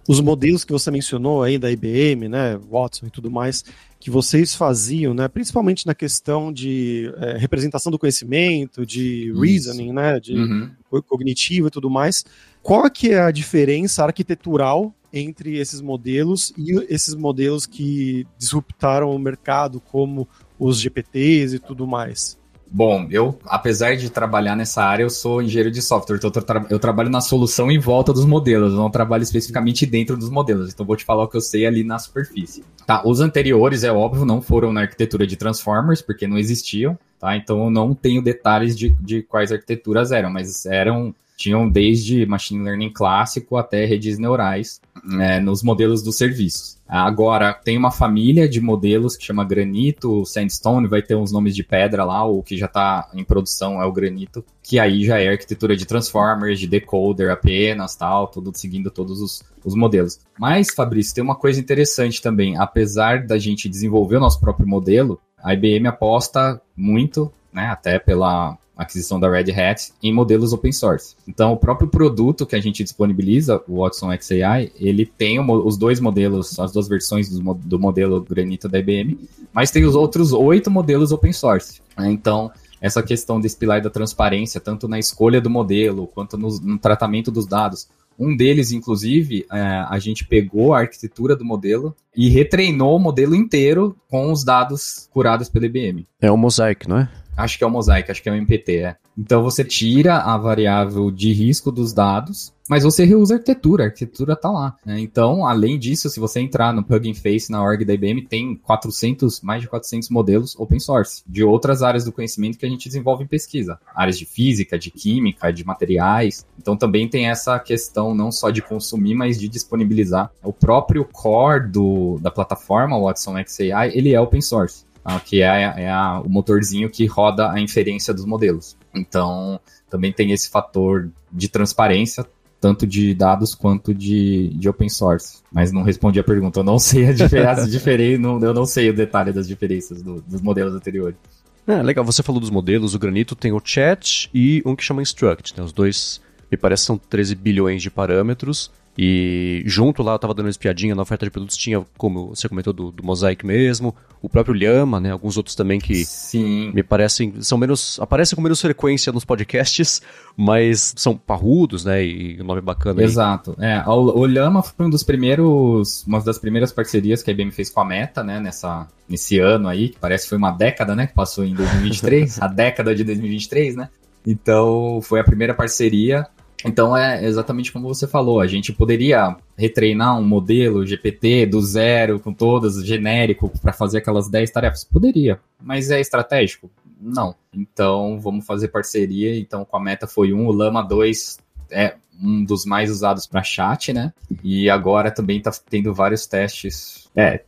Speaker 2: os modelos que você mencionou aí da IBM, né, Watson e tudo mais, que vocês faziam, né, principalmente na questão de é, representação do conhecimento, de Isso. reasoning, né, de uhum. cognitivo e tudo mais. Qual que é a diferença arquitetural entre esses modelos e esses modelos que disruptaram o mercado, como os GPTs e tudo mais?
Speaker 4: Bom, eu, apesar de trabalhar nessa área, eu sou engenheiro de software, então eu, tra eu, trabalho na solução em volta dos modelos, eu não trabalho especificamente dentro dos modelos, então vou te falar o que eu sei ali na superfície. Tá, os anteriores, é óbvio, não foram na arquitetura de Transformers, porque não existiam, tá? Então eu não tenho detalhes de, de quais arquiteturas eram, mas eram tinham desde machine learning clássico até redes neurais é, nos modelos dos serviços. Agora, tem uma família de modelos que chama Granito, Sandstone, vai ter uns nomes de pedra lá, o que já está em produção é o Granito, que aí já é arquitetura de transformers, de decoder apenas, tal, tudo seguindo todos os, os modelos. Mas, Fabrício, tem uma coisa interessante também. Apesar da gente desenvolver o nosso próprio modelo, a IBM aposta muito, né, até pela aquisição da Red Hat em modelos open source. Então, o próprio produto que a gente disponibiliza, o Watson XAI, ele tem os dois modelos, as duas versões do, modelo Granito da IBM, mas tem os outros oito modelos open source. Né? Então, essa questão desse pilar da transparência, tanto na escolha do modelo, quanto no, no tratamento dos dados. Um deles, inclusive, é, a gente pegou a arquitetura do modelo e retreinou o modelo inteiro com os dados curados pela IBM.
Speaker 1: É o Mosaic, não é?
Speaker 4: Acho que é o Mosaic, acho que é o MPT, é. Então você tira a variável de risco dos dados, mas você reusa a arquitetura, a arquitetura tá lá. Né? Então, além disso, se você entrar no Plugin Face na org da IBM, tem 400, mais de 400 modelos open source, de outras áreas do conhecimento que a gente desenvolve em pesquisa. Áreas de física, de química, de materiais. Então também tem essa questão não só de consumir, mas de disponibilizar. O próprio core do, da plataforma, Watson XAI, ele é open source que é, é a, o motorzinho que roda a inferência dos modelos. Então, também tem esse fator de transparência, tanto de dados quanto de, de open source. Mas não respondi a pergunta, eu não sei a diferença, diferente, não, eu não sei o detalhe das diferenças do, dos modelos anteriores.
Speaker 1: É, legal, você falou dos modelos, o Granito tem o chat e um que chama Instruct, né? Os dois, me parece, são 13 bilhões de parâmetros. E junto lá eu tava dando uma espiadinha na oferta de produtos, tinha, como você comentou, do, do Mosaic mesmo, o próprio Lhama, né? Alguns outros também que
Speaker 4: Sim.
Speaker 1: me parecem, são menos, aparecem com menos frequência nos podcasts, mas são parrudos, né? E o nome bacana
Speaker 4: Exato. Aí. É, o, o Lhama foi um dos primeiros, uma das primeiras parcerias que a IBM fez com a Meta, né? Nessa, nesse ano aí, que parece que foi uma década, né? Que passou em 2023, a década de 2023, né? Então, foi a primeira parceria então é exatamente como você falou, a gente poderia retreinar um modelo GPT do zero, com todas, genérico, para fazer aquelas 10 tarefas? Poderia, mas é estratégico? Não. Então vamos fazer parceria. Então com a Meta foi um, o Lama 2 é um dos mais usados para chat, né? E agora também está tendo vários testes. É,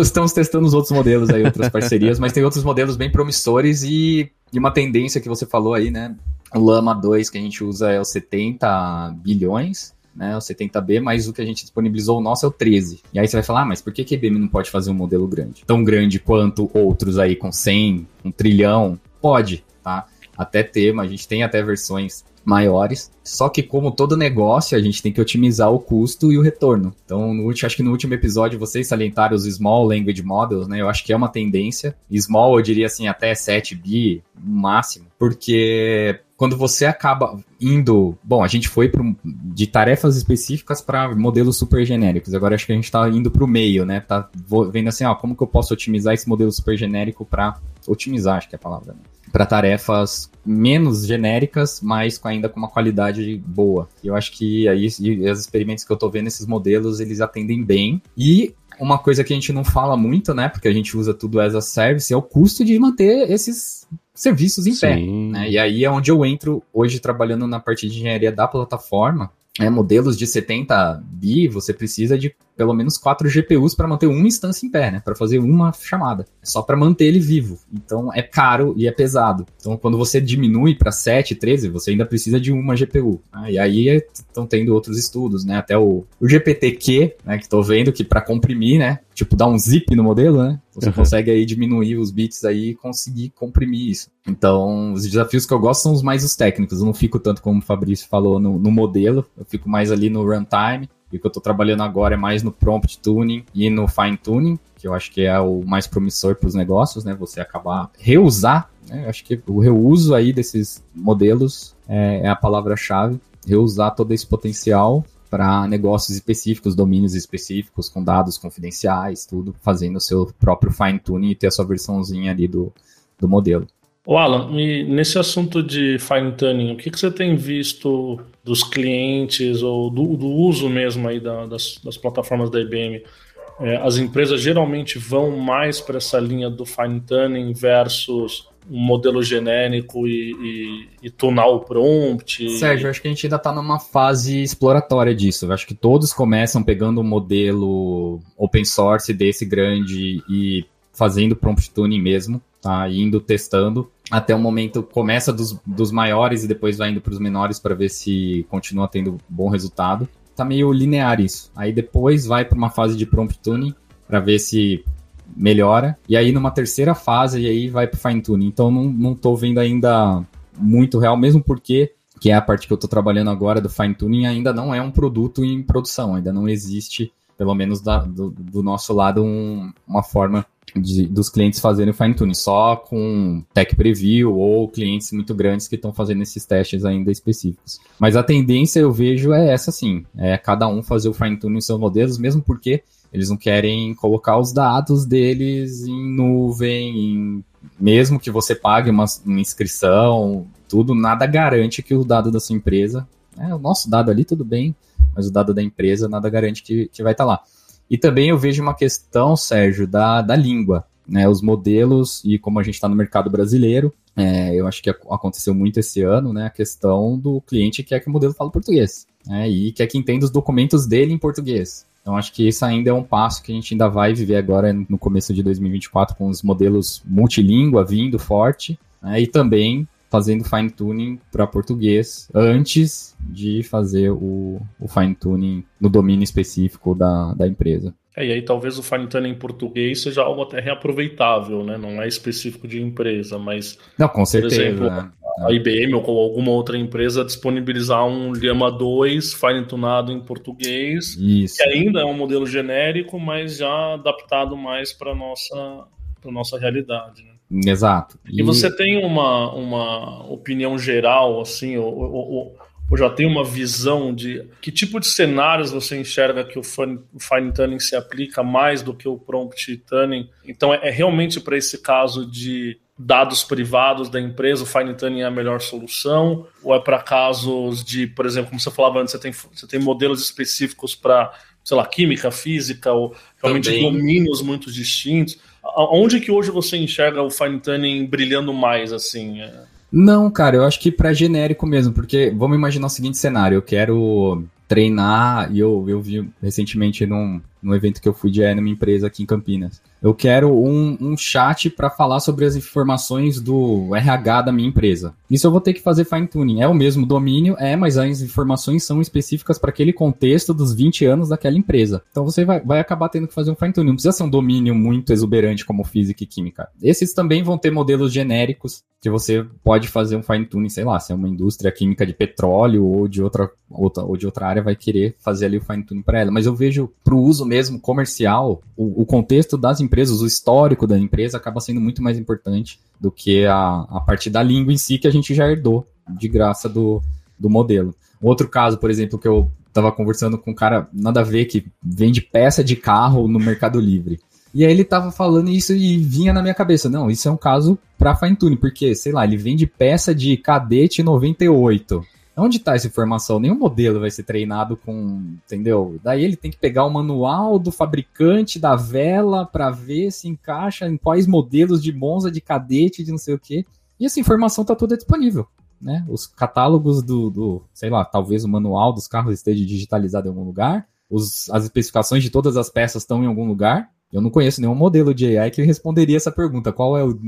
Speaker 4: estamos testando os outros modelos aí, outras parcerias, mas tem outros modelos bem promissores e, e uma tendência que você falou aí, né? O Lama 2 que a gente usa é o 70 bilhões, né, o 70B, mas o que a gente disponibilizou o nosso é o 13. E aí você vai falar, ah, mas por que, a IBM não pode fazer um modelo grande? Tão grande quanto outros aí com 100, um trilhão? Pode, tá? Até ter, mas a gente tem até versões maiores. Só que como todo negócio, a gente tem que otimizar o custo e o retorno. Então, no último, acho que no último episódio vocês salientaram os Small Language Models, né? Eu acho que é uma tendência. Small, eu diria assim, até 7 bi máximo. Porque quando você acaba indo. Bom, a gente foi pro, de tarefas específicas para modelos super genéricos. Agora acho que a gente está indo para o meio, né? Tá vendo assim, ó, como que eu posso otimizar esse modelo super genérico para otimizar, acho que é a palavra. Né? Para tarefas menos genéricas, mas ainda com uma qualidade boa. E eu acho que aí os experimentos que eu estou vendo, esses modelos, eles atendem bem. E uma coisa que a gente não fala muito, né? Porque a gente usa tudo as a service, é o custo de manter esses serviços em Sim. pé. Né? E aí é onde eu entro hoje trabalhando na parte de engenharia da plataforma. É, modelos de 70 bi, você precisa de pelo menos quatro GPUs para manter uma instância em pé, né? Para fazer uma chamada. É só para manter ele vivo. Então é caro e é pesado. Então quando você diminui para 7, 13, você ainda precisa de uma GPU. Né? E aí estão tendo outros estudos, né? Até o, o GPTQ, né? Que estou vendo que para comprimir, né? Tipo, dar um zip no modelo, né? Você uhum. consegue aí diminuir os bits aí e conseguir comprimir isso. Então, os desafios que eu gosto são os mais os técnicos. Eu não fico tanto como o Fabrício falou no, no modelo. Eu fico mais ali no runtime e o que eu estou trabalhando agora é mais no prompt tuning e no fine tuning, que eu acho que é o mais promissor para os negócios, né? Você acabar reusar, né? Eu acho que o reuso aí desses modelos é, é a palavra-chave. Reusar todo esse potencial para negócios específicos, domínios específicos, com dados confidenciais, tudo, fazendo o seu próprio fine tuning e ter a sua versãozinha ali do, do modelo.
Speaker 3: O Alan, e nesse assunto de fine tuning, o que, que você tem visto dos clientes ou do, do uso mesmo aí da, das, das, plataformas da IBM? é, as empresas geralmente vão mais para essa linha do fine tuning versus um modelo genérico e, e, e tunar o prompt.
Speaker 4: Sérgio, acho que a gente ainda está numa fase exploratória disso. Eu acho que todos começam pegando um modelo open source desse grande e fazendo prompt tuning mesmo, tá? Indo testando. Até o momento começa dos, dos maiores e depois vai indo para os menores para ver se continua tendo bom resultado. Tá meio linear isso. Aí depois vai para uma fase de prompt tuning para ver se melhora. E aí numa terceira fase, e aí vai pro fine tuning. Então não, não tô vendo ainda muito real, mesmo porque que é a parte que eu estou trabalhando agora do fine tuning, ainda não é um produto em produção, ainda não existe, pelo menos da, do, do, nosso lado, um, uma forma de, dos clientes fazerem fine tuning, só com tech preview ou clientes muito grandes que estão fazendo esses testes ainda específicos. Mas a tendência eu vejo é essa sim, é cada um fazer o fine tuning em seus modelos, mesmo porque eles não querem colocar os dados deles em nuvem, em, mesmo que você pague uma, uma, inscrição, tudo, nada garante que o dado da sua empresa, é, o nosso dado ali tudo bem, mas o dado da empresa nada garante que, que vai estar tá lá. E também eu vejo uma questão, Sérgio, da, da língua. Né, os modelos, e como a gente está no mercado brasileiro, é, eu acho que aconteceu muito esse ano, né, a questão do cliente que quer que o modelo fale português, né, e quer que entenda os documentos dele em português. Então acho que isso ainda é um passo que a gente ainda vai viver agora no começo de 2024 com os modelos multilíngua vindo forte né, e também fazendo fine tuning para português antes de fazer o, o fine tuning no domínio específico da, da empresa.
Speaker 3: É, e aí talvez o fine tuning em português seja algo até reaproveitável, né? Não é específico de empresa, mas
Speaker 4: não, com certeza. Por exemplo,
Speaker 3: né? a IBM ou alguma outra empresa disponibilizar um Llama 2 fine tunado em português,
Speaker 4: Isso.
Speaker 3: que ainda é um modelo genérico, mas já adaptado mais para nossa para nossa realidade. Né?
Speaker 4: Exato.
Speaker 3: E... e, você tem uma, uma opinião geral, assim, ou, ou, ou, já tem uma visão de que tipo de cenários você enxerga que o fine, tuning se aplica mais do que o prompt tuning? Então, é, é realmente para esse caso de dados privados da empresa, o fine tuning é a melhor solução? Ou é para casos de, por exemplo, como você falava antes, você tem, você tem modelos específicos para, sei lá, química, física, ou realmente Também. domínios muito distintos? Onde que hoje você enxerga o fine tuning brilhando mais, assim?
Speaker 4: Não, cara, eu acho que para genérico mesmo, porque vamos imaginar o seguinte cenário, eu quero treinar, e eu, eu vi recentemente num, num evento que eu fui de numa empresa aqui em Campinas, eu quero um, um chat para falar sobre as informações do RH da minha empresa. Isso eu vou ter que fazer fine tuning. É o mesmo domínio, é, mas as informações são específicas para aquele contexto dos 20 anos daquela empresa. Então você vai, vai acabar tendo que fazer um fine tuning. Não precisa ser um domínio muito exuberante como física e química. Esses também vão ter modelos genéricos que você pode fazer um fine tuning, sei lá, se é uma indústria química de petróleo ou de outra, outra ou de outra área vai querer fazer ali o fine tuning para ela. Mas eu vejo para o uso mesmo comercial, o, o contexto das empresas o histórico da empresa acaba sendo muito mais importante do que a, a parte da língua em si que a gente já herdou de graça do, do modelo. Outro caso, por exemplo, que eu estava conversando com um cara nada a ver que vende peça de carro no Mercado Livre. E aí ele tava falando isso e vinha na minha cabeça, não, isso é um caso para fine tune, porque, sei lá, ele vende peça de cadete 98. Onde está essa informação? Nenhum modelo vai ser treinado com, entendeu? Daí ele tem que pegar o manual do fabricante da vela para ver se encaixa em quais modelos de Monza, de cadete, de não sei o quê. E essa informação está toda disponível, né? Os catálogos do, do, sei lá, talvez o manual dos carros esteja digitalizado em algum lugar. Os, as especificações de todas as peças estão em algum lugar. Eu não conheço nenhum modelo de AI que responderia essa pergunta. Qual é o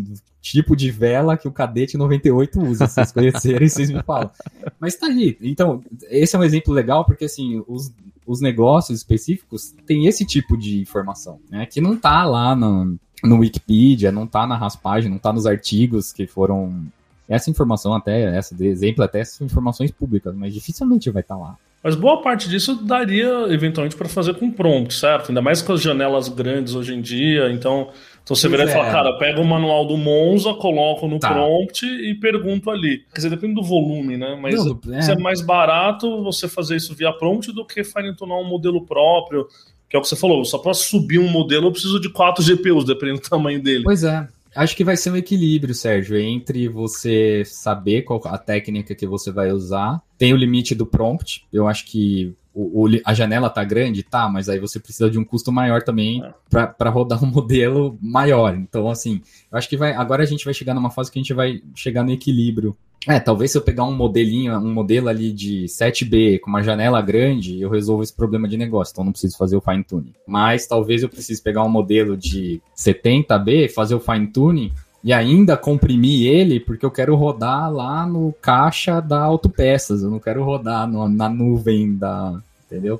Speaker 4: tipo de vela que o Cadete 98 usa? Se vocês conhecerem, vocês me falam. Mas tá aí. Então, esse é um exemplo legal porque, assim, os, os negócios específicos têm esse tipo de informação, né? Que não tá lá no, no Wikipedia, não tá na raspagem, não tá nos artigos que foram... Essa informação até, essa de exemplo, até são informações públicas, mas dificilmente vai estar tá lá.
Speaker 3: Mas boa parte disso daria eventualmente para fazer com prompt, certo? Ainda mais com as janelas grandes hoje em dia. Então, então você virar e falar, cara, pega o manual do Monza, coloco no tá. prompt e pergunto ali. Quer dizer, depende do volume, né? Mas Não, é. se é mais barato você fazer isso via prompt do que fine tunar um modelo próprio. Que é o que você falou, só para subir um modelo eu preciso de quatro GPUs, dependendo do tamanho dele.
Speaker 4: Pois é. Acho que vai ser um equilíbrio, Sérgio, entre você saber qual a técnica que você vai usar. Tem o limite do prompt. Eu acho que o, o, a janela tá grande, tá, mas aí você precisa de um custo maior também é. para rodar um modelo maior. Então, assim, eu acho que vai. Agora a gente vai chegar numa fase que a gente vai chegar no equilíbrio. É, talvez se eu pegar um modelinho, um modelo ali de 7B com uma janela grande, eu resolvo esse problema de negócio, então não preciso fazer o fine tuning. Mas talvez eu precise pegar um modelo de 70B, fazer o fine tuning e ainda comprimir ele porque eu quero rodar lá no caixa da autopeças, eu não quero rodar no, na nuvem da, entendeu?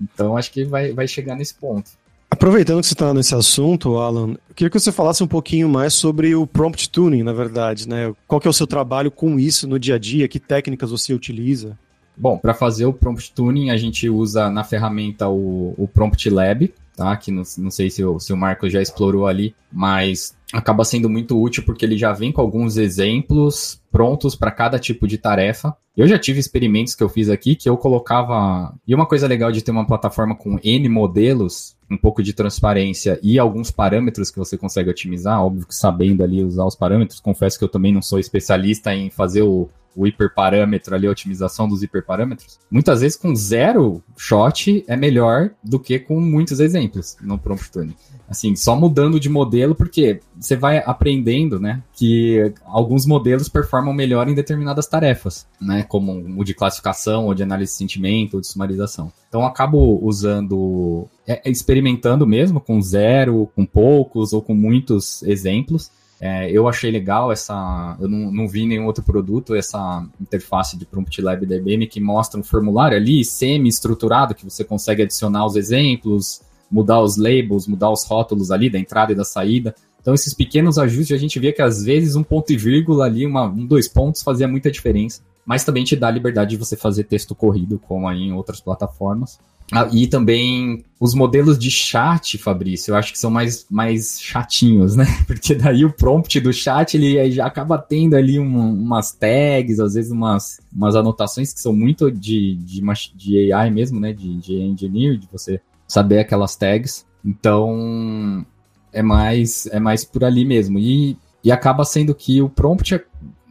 Speaker 4: Então acho que vai, vai chegar nesse ponto.
Speaker 2: Aproveitando que você está nesse assunto, Alan, eu queria que você falasse um pouquinho mais sobre o prompt tuning, na verdade, né? Qual que é o seu trabalho com isso no dia a dia? Que técnicas você utiliza?
Speaker 4: Bom, para fazer o prompt tuning, a gente usa na ferramenta o, o Prompt Lab, tá? Que não, não sei se o, se o Marco já explorou ali, mas acaba sendo muito útil porque ele já vem com alguns exemplos prontos para cada tipo de tarefa. Eu já tive experimentos que eu fiz aqui que eu colocava. E uma coisa legal de ter uma plataforma com N modelos, um pouco de transparência e alguns parâmetros que você consegue otimizar, óbvio que sabendo ali usar os parâmetros. Confesso que eu também não sou especialista em fazer o, o hiperparâmetro ali, a otimização dos hiperparâmetros, muitas vezes com zero shot é melhor do que com muitos exemplos no prompt tuning. Assim, só mudando de modelo, porque você vai aprendendo, né, que alguns modelos performam melhor em determinadas tarefas, né, como o de classificação, ou de análise de sentimento, ou de sumarização. Então, acabo usando, é, experimentando mesmo, com zero, com poucos, ou com muitos exemplos, é, eu achei legal essa. Eu não, não vi nenhum outro produto, essa interface de Prompt Lab da IBM que mostra um formulário ali semi-estruturado que você consegue adicionar os exemplos, mudar os labels, mudar os rótulos ali da entrada e da saída. Então, esses pequenos ajustes a gente via que às vezes um ponto e vírgula ali, uma, um, dois pontos, fazia muita diferença. Mas também te dá a liberdade de você fazer texto corrido, como aí em outras plataformas. Ah, e também os modelos de chat, Fabrício, eu acho que são mais, mais chatinhos, né? Porque daí o prompt do chat ele já acaba tendo ali um, umas tags, às vezes umas, umas anotações que são muito de, de, de AI mesmo, né? De, de engineer, de você saber aquelas tags. Então é mais, é mais por ali mesmo. E, e acaba sendo que o prompt é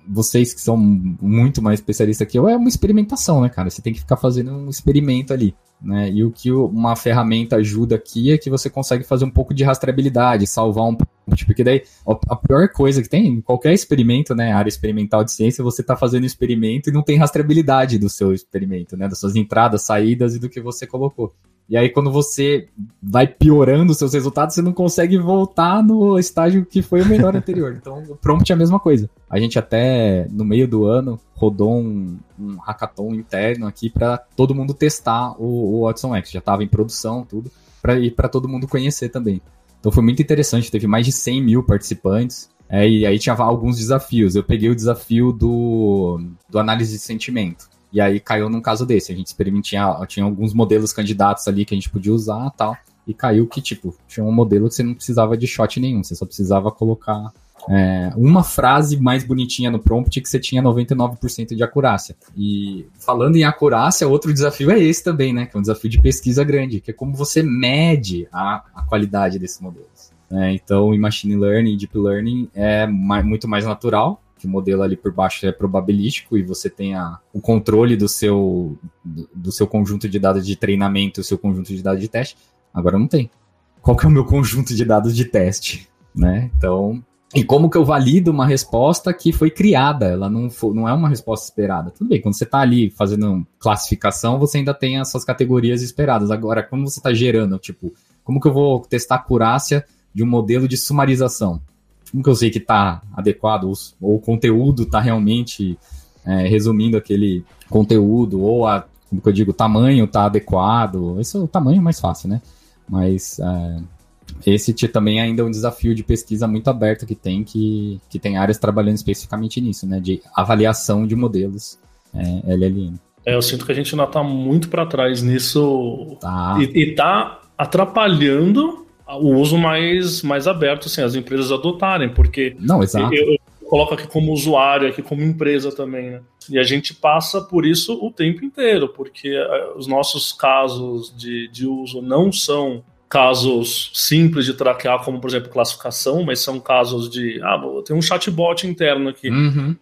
Speaker 4: vocês que são muito mais especialistas que eu, é uma experimentação, né, cara? Você tem que ficar fazendo um experimento ali. Né? E o que uma ferramenta ajuda aqui é que você consegue fazer um pouco de rastreabilidade, salvar um porque daí a pior coisa que tem em qualquer experimento, né, área experimental de ciência, você está fazendo um experimento e não tem rastreabilidade do seu experimento, né, das suas entradas, saídas e do que você colocou. E aí, quando você vai piorando os seus resultados, você não consegue voltar no estágio que foi o melhor anterior. Então, o prompt é a mesma coisa. A gente até, no meio do ano, rodou um, um hackathon interno aqui para todo mundo testar o, o Watson X. Já estava em produção, tudo, para ir para todo mundo conhecer também. Então, foi muito interessante. Teve mais de 100 mil participantes. É, e aí tinha alguns desafios. Eu peguei o desafio do, do análise de sentimento. E aí caiu num caso desse. A gente experimentou, tinha alguns modelos candidatos ali que a gente podia usar tal. E caiu que, tipo, tinha um modelo que você não precisava de shot nenhum, você só precisava colocar é, uma frase mais bonitinha no prompt que você tinha 99% de acurácia. E falando em acurácia, outro desafio é esse também, né? Que é um desafio de pesquisa grande, que é como você mede a, a qualidade desses modelos. É, então, em machine learning deep learning é mais, muito mais natural que o modelo ali por baixo é probabilístico e você tem o controle do seu, do, do seu conjunto de dados de treinamento o seu conjunto de dados de teste. Agora não tem. Qual que é o meu conjunto de dados de teste? Né? Então, e como que eu valido uma resposta que foi criada? Ela não, for, não é uma resposta esperada. Tudo bem, quando você está ali fazendo classificação, você ainda tem as suas categorias esperadas. Agora, quando você está gerando, tipo, como que eu vou testar a acurácia de um modelo de sumarização? Como que eu sei que está adequado, ou o conteúdo está realmente é, resumindo aquele conteúdo, ou a, como que eu digo, o tamanho está adequado. Esse é o tamanho mais fácil, né? Mas é, esse também ainda é um desafio de pesquisa muito aberto que tem, que, que tem áreas trabalhando especificamente nisso, né? De avaliação de modelos é, LLM.
Speaker 3: É, eu sinto que a gente ainda está muito para trás nisso tá. e, está atrapalhando o uso mais, mais aberto, assim, as empresas adotarem, porque
Speaker 4: não, exato.
Speaker 3: Eu, eu coloco aqui como usuário, aqui como empresa também, né? E a gente passa por isso o tempo inteiro, porque eh, os nossos casos de, de uso não são casos simples de traquear, como por exemplo classificação, mas são casos de ah, tem um chatbot interno aqui.
Speaker 4: Uhum.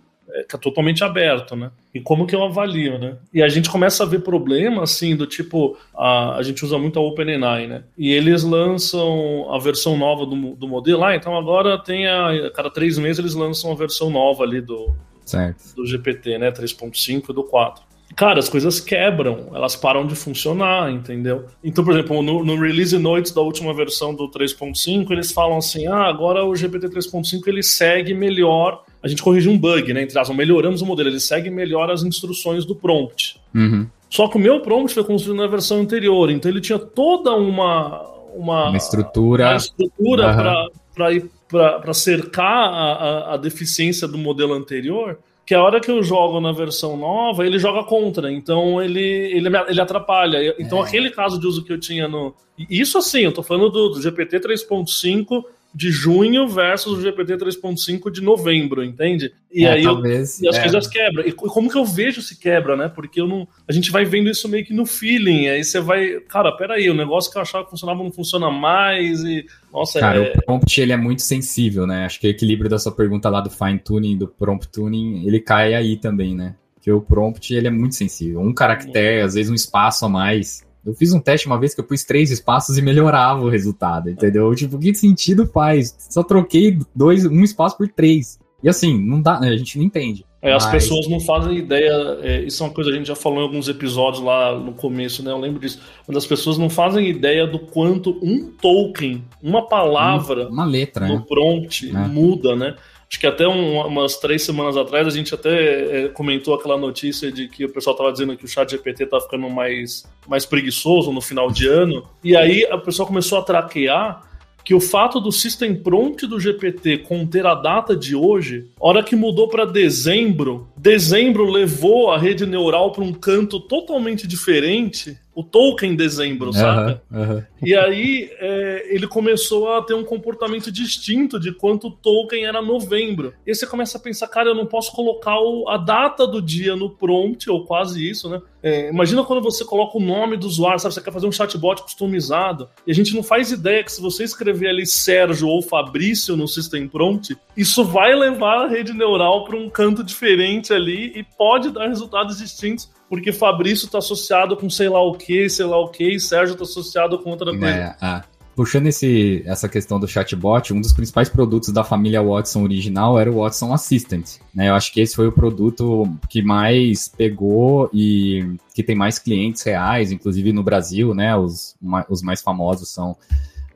Speaker 3: Que é totalmente aberto, né? E como que eu avalio, né? E a gente começa a ver problemas, assim, do tipo, a, a gente usa muito a OpenAI, né? E eles lançam a versão nova do, do modelo, ah, então agora tem a, a cada três meses eles lançam a versão nova ali do,
Speaker 4: certo.
Speaker 3: do GPT, né? 3.5 e do 4 cara, as coisas quebram, elas param de funcionar, entendeu? Então, por exemplo, no, no release notes da última versão do 3.5, eles falam assim: ah, agora o GPT 3.5 ele segue melhor. A gente corrigiu um bug, né? Entre aspas, melhoramos o modelo, ele segue melhor as instruções do prompt.
Speaker 4: Uhum.
Speaker 3: Só que o meu prompt foi construído na versão anterior, então ele tinha toda uma. Uma,
Speaker 4: uma estrutura,
Speaker 3: uma estrutura uhum. para cercar a, a, a deficiência do modelo anterior que a hora que eu jogo na versão nova, ele joga contra, então ele, ele, ele atrapalha. Então, é. aquele caso de uso que eu tinha no. Isso assim, eu tô falando do, do GPT 3.5 de junho versus o GPT 3.5 de novembro, entende? E é, aí talvez, eu, e as é. coisas quebram. E como que eu vejo se quebra, né? Porque eu não, a gente vai vendo isso meio que no feeling. Aí você vai, cara, peraí, o negócio que eu achava que funcionava não funciona mais e nossa,
Speaker 4: cara, é... o prompt ele é muito sensível, né? Acho que o equilíbrio da sua pergunta lá do fine tuning, do prompt tuning, ele cai aí também, né? Porque o prompt ele é muito sensível. Um caractere, às vezes um espaço a mais eu fiz um teste uma vez que eu pus três espaços e melhorava o resultado, entendeu? Tipo, que sentido faz? Só troquei dois, um espaço por três. E assim, não dá, a gente não entende.
Speaker 3: É, as pessoas não fazem ideia, é, isso é uma coisa que a gente já falou em alguns episódios lá no começo, né? Eu lembro disso. Quando as pessoas não fazem ideia do quanto um token, uma palavra
Speaker 4: uma letra,
Speaker 3: no
Speaker 4: né?
Speaker 3: prompt é. muda, né? Acho que até um, umas três semanas atrás a gente até é, comentou aquela notícia de que o pessoal estava dizendo que o chat GPT tá ficando mais, mais preguiçoso no final de ano. E aí a pessoa começou a traquear que o fato do System Prompt do GPT conter a data de hoje, hora que mudou para dezembro, dezembro levou a rede neural para um canto totalmente diferente o Tolkien em dezembro, sabe? Uhum, uhum. E aí é, ele começou a ter um comportamento distinto de quanto o Tolkien era novembro. E aí você começa a pensar, cara, eu não posso colocar o, a data do dia no prompt, ou quase isso, né? É, imagina quando você coloca o nome do usuário, sabe? Você quer fazer um chatbot customizado, e a gente não faz ideia que se você escrever ali Sérgio ou Fabrício no System Prompt, isso vai levar a rede neural para um canto diferente ali e pode dar resultados distintos porque Fabrício tá associado com sei lá o que, sei lá o que, e Sérgio tá associado com outra coisa. É,
Speaker 4: ah. Puxando esse, essa questão do chatbot, um dos principais produtos da família Watson original era o Watson Assistant. Né? Eu acho que esse foi o produto que mais pegou e que tem mais clientes reais, inclusive no Brasil, né? Os, os mais famosos são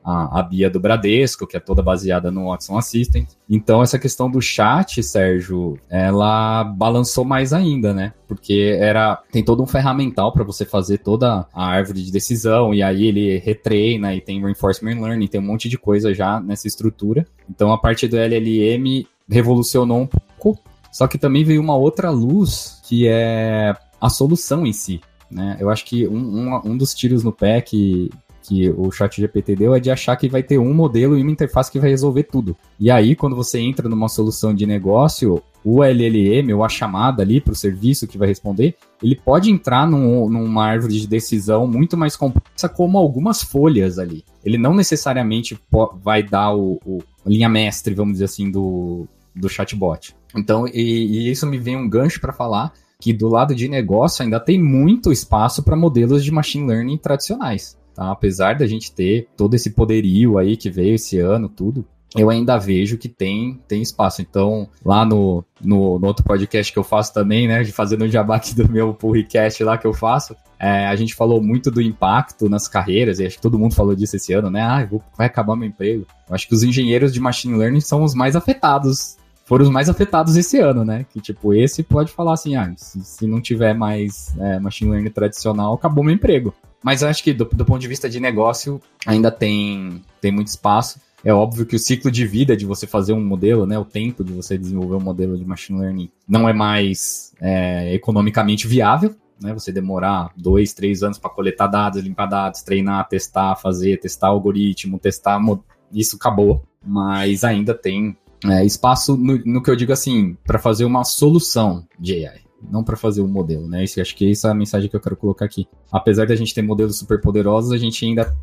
Speaker 4: a, a Bia do Bradesco, que é toda baseada no Watson Assistant. Então, essa questão do chat, Sérgio, ela balançou mais ainda, né? Porque era tem todo um ferramental para você fazer toda a árvore de decisão, e aí ele retreina, e tem reinforcement learning, tem um monte de coisa já nessa estrutura. Então, a parte do LLM revolucionou um pouco, só que também veio uma outra luz, que é a solução em si. Né? Eu acho que um, um, um dos tiros no pé que, que o chat GPT deu é de achar que vai ter um modelo e uma interface que vai resolver tudo. E aí, quando você entra numa solução de negócio, o LLM, ou a chamada ali para o serviço que vai responder, ele pode entrar num, numa árvore de decisão muito mais complexa, como algumas folhas ali. Ele não necessariamente vai dar o, o linha mestre, vamos dizer assim, do, do chatbot. Então, e, e isso me vem um gancho para falar que do lado de negócio ainda tem muito espaço para modelos de machine learning tradicionais. Tá? Apesar da gente ter todo esse poderio aí que veio esse ano, tudo, eu ainda vejo que tem, tem espaço. Então, lá no, no, no outro podcast que eu faço também, né, de fazendo um jabá aqui do meu podcast lá que eu faço, é, a gente falou muito do impacto nas carreiras, e acho que todo mundo falou disso esse ano, né? Ah, vou, vai acabar meu emprego. Eu acho que os engenheiros de machine learning são os mais afetados, foram os mais afetados esse ano, né? Que tipo, esse pode falar assim, ah, se, se não tiver mais é, machine learning tradicional, acabou meu emprego. Mas eu acho que do, do ponto de vista de negócio, ainda tem, tem muito espaço. É óbvio que o ciclo de vida de você fazer um modelo, né, o tempo de você desenvolver um modelo de machine learning não é mais é, economicamente viável, né, você demorar dois, três anos para coletar dados, limpar dados, treinar, testar, fazer, testar algoritmo, testar, isso acabou, mas ainda tem é, espaço no, no, que eu digo assim, para fazer uma solução de AI não para fazer um modelo, né? Isso, acho que essa é a mensagem que eu quero colocar aqui. Apesar da gente ter modelos super poderosos, a gente ainda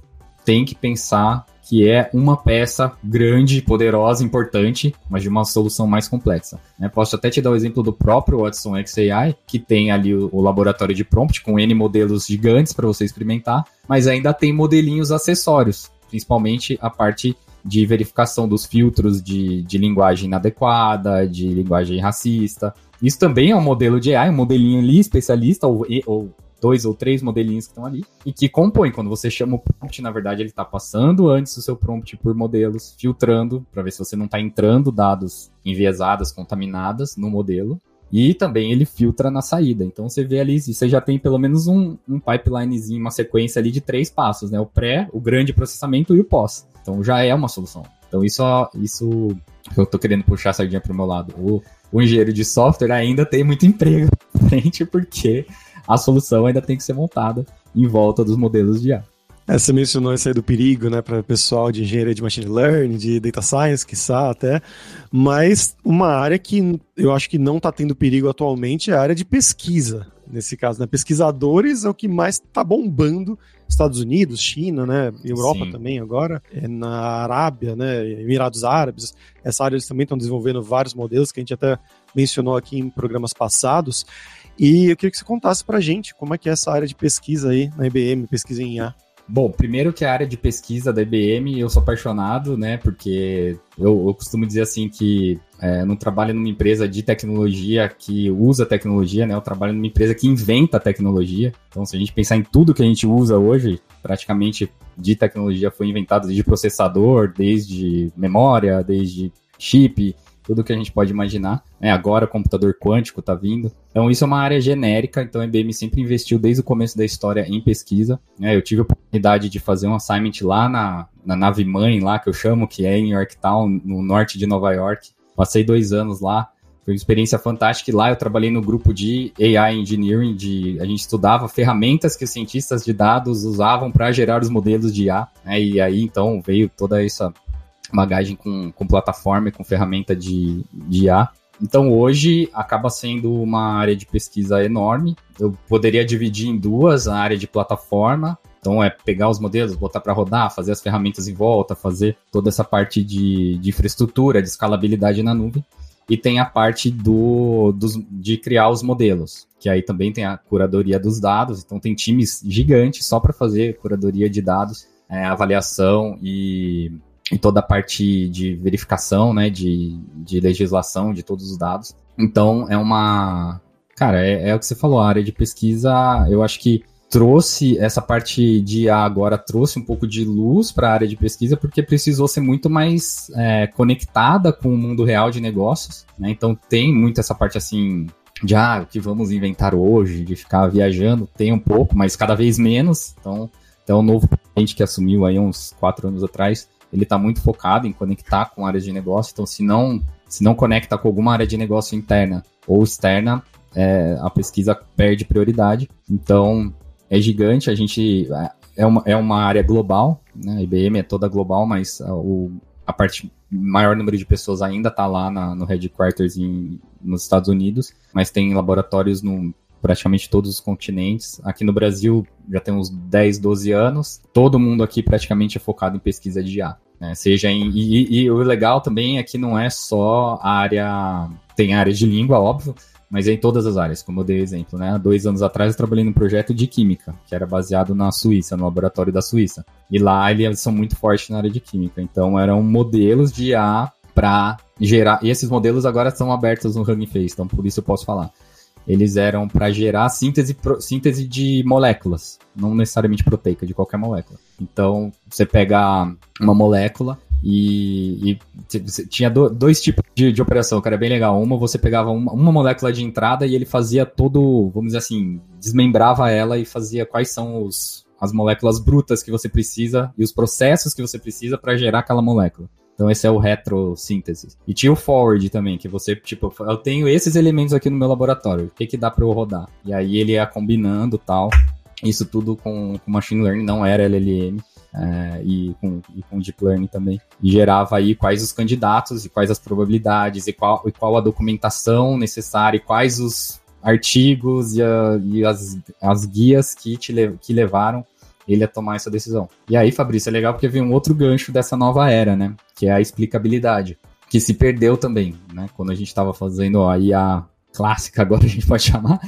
Speaker 4: tem que pensar que é uma peça grande, poderosa, importante, mas de uma solução mais complexa. Né? Posso até te dar o exemplo do próprio Watson XAI, que tem ali o, o laboratório de prompt com N modelos gigantes para você experimentar, mas ainda tem modelinhos acessórios, principalmente a parte de verificação dos filtros de, de linguagem inadequada, de linguagem racista. Isso também é um modelo de AI, um modelinho ali especialista, ou, ou dois ou três modelinhos que estão ali, e que compõem. Quando você chama o prompt, na verdade, ele está passando antes o seu prompt por modelos, filtrando, para ver se você não está entrando dados enviesados, contaminadas no modelo. E também ele filtra na saída. Então você vê ali, você já tem pelo menos um, um pipelinezinho, uma sequência ali de três passos, né? O pré, o grande processamento e o pós. Então já é uma solução. Então isso, isso eu tô querendo puxar a sardinha pro meu lado. O, o engenheiro de software ainda tem muito emprego frente, porque a solução ainda tem que ser montada em volta dos modelos de IA.
Speaker 2: É, você mencionou isso aí do perigo, né, para o pessoal de engenharia de machine learning, de data science, quiçá até, mas uma área que eu acho que não está tendo perigo atualmente é a área de pesquisa. Nesse caso, né, pesquisadores é o que mais está bombando Estados Unidos, China, né, Europa Sim. também agora, é na Arábia, né, Emirados Árabes. Essa área eles também estão desenvolvendo vários modelos que a gente até mencionou aqui em programas passados. E eu queria que você contasse para a gente como é que é essa área de pesquisa aí na IBM, pesquisa em IA.
Speaker 4: Bom, primeiro que a área de pesquisa da IBM, eu sou apaixonado, né? Porque eu, eu costumo dizer assim que é, eu não trabalho numa empresa de tecnologia que usa tecnologia, né? Eu trabalho numa empresa que inventa tecnologia. Então, se a gente pensar em tudo que a gente usa hoje, praticamente de tecnologia foi inventado desde processador, desde memória, desde chip, tudo que a gente pode imaginar. Né? Agora, computador quântico está vindo. Então, isso é uma área genérica. Então, a IBM sempre investiu desde o começo da história em pesquisa. Né? Eu tive a oportunidade de fazer um assignment lá na, na nave mãe, lá que eu chamo, que é em Yorktown, no norte de Nova York. Passei dois anos lá. Foi uma experiência fantástica. E lá eu trabalhei no grupo de AI Engineering, de a gente estudava ferramentas que os cientistas de dados usavam para gerar os modelos de IA. Né? E aí então veio toda essa bagagem com, com plataforma e com ferramenta de, de IA. Então hoje acaba sendo uma área de pesquisa enorme. Eu poderia dividir em duas a área de plataforma. Então é pegar os modelos, botar para rodar, fazer as ferramentas em volta, fazer toda essa parte de, de infraestrutura, de escalabilidade na nuvem. E tem a parte do, dos, de criar os modelos, que aí também tem a curadoria dos dados. Então tem times gigantes só para fazer curadoria de dados, é, avaliação e em toda a parte de verificação, né, de, de legislação de todos os dados. Então, é uma. Cara, é, é o que você falou, a área de pesquisa, eu acho que trouxe essa parte de IA agora trouxe um pouco de luz para a área de pesquisa porque precisou ser muito mais é, conectada com o mundo real de negócios. Né? Então tem muito essa parte assim de ah, o que vamos inventar hoje, de ficar viajando, tem um pouco, mas cada vez menos. Então, então o novo presidente que assumiu aí uns quatro anos atrás ele está muito focado em conectar com áreas de negócio. Então, se não, se não conecta com alguma área de negócio interna ou externa, é, a pesquisa perde prioridade. Então, é gigante. A gente é, é uma, é uma área global, né? A IBM é toda global, mas o, a parte maior número de pessoas ainda está lá na, no headquarters em, nos Estados Unidos, mas tem laboratórios no praticamente todos os continentes. Aqui no Brasil já tem uns 10, 12 anos. Todo mundo aqui praticamente é focado em pesquisa de IA. Né? Seja em. E, e, o legal também é que não é só a área. Tem áreas de língua, óbvio, mas é em todas as áreas, como eu dei exemplo, né? Há dois anos atrás eu trabalhei num projeto de química, que era baseado na Suíça, no laboratório da Suíça. E lá eles são muito fortes na área de química. Então eram modelos de IA para gerar. E esses modelos agora são abertos no Hugging Face, então por isso eu posso falar eles eram para gerar síntese, síntese de moléculas, não necessariamente proteica, de qualquer molécula. Então, você pega uma molécula e, e tinha do, dois tipos de, de, operação, que era bem legal. Uma, você pegava uma, uma, molécula de entrada e ele fazia todo, vamos dizer assim, desmembrava ela e fazia quais são os, as moléculas brutas que você precisa e os processos que você precisa para gerar aquela molécula. Então esse é o retrossíntese. E tinha o forward também, que você, tipo, eu tenho esses elementos aqui no meu laboratório, o que que dá para eu rodar? E aí ele ia combinando tal. Isso tudo com, com machine learning, não era LLM. É, e, com, e com deep learning também. E gerava aí quais os candidatos e quais as probabilidades e qual, e qual a documentação necessária e quais os artigos e, a, e as, as guias que, te, que levaram ele a tomar essa decisão. E aí, Fabrício, é legal porque vem um outro gancho dessa nova era, né? Que é a explicabilidade, que se perdeu também, né? Quando a gente estava fazendo a IA clássica, agora a gente pode chamar,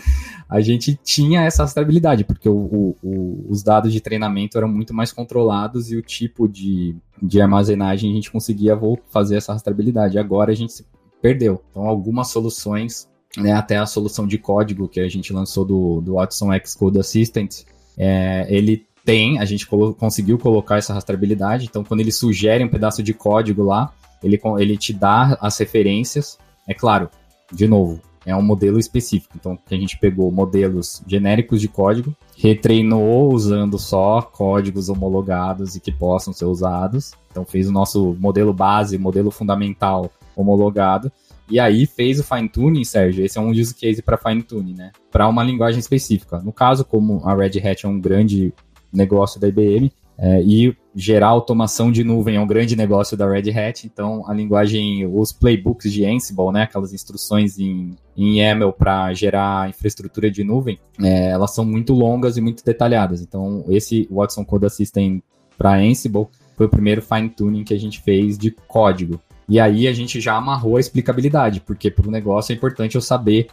Speaker 4: a gente tinha essa rastreabilidade, porque o, o, o, os dados de treinamento eram muito mais controlados e o tipo de, de armazenagem a gente conseguia fazer essa rastreabilidade. Agora a gente se perdeu. Então, algumas soluções, né, até a solução de código que a gente lançou do, do Watson X Code Assistant, é, ele tem, a gente colo conseguiu colocar essa rastreabilidade. Então, quando ele sugere um pedaço de código lá, ele, ele te dá as referências. É claro, de novo, é um modelo específico. Então, a gente pegou modelos genéricos de código, retreinou usando só códigos homologados e que possam ser usados. Então, fez o nosso modelo base, modelo fundamental homologado. E aí fez o fine tuning, Sérgio. Esse é um use case para fine tuning, né? Para uma linguagem específica. No caso, como a Red Hat é um grande negócio da IBM é, e gerar automação de nuvem é um grande negócio da Red Hat, então a linguagem, os playbooks de Ansible, né, aquelas instruções em, em YAML para gerar infraestrutura de nuvem, é, elas são muito longas e muito detalhadas. Então esse Watson Code Assistant para Ansible foi o primeiro fine tuning que a gente fez de código. E aí a gente já amarrou a explicabilidade, porque para o negócio é importante eu saber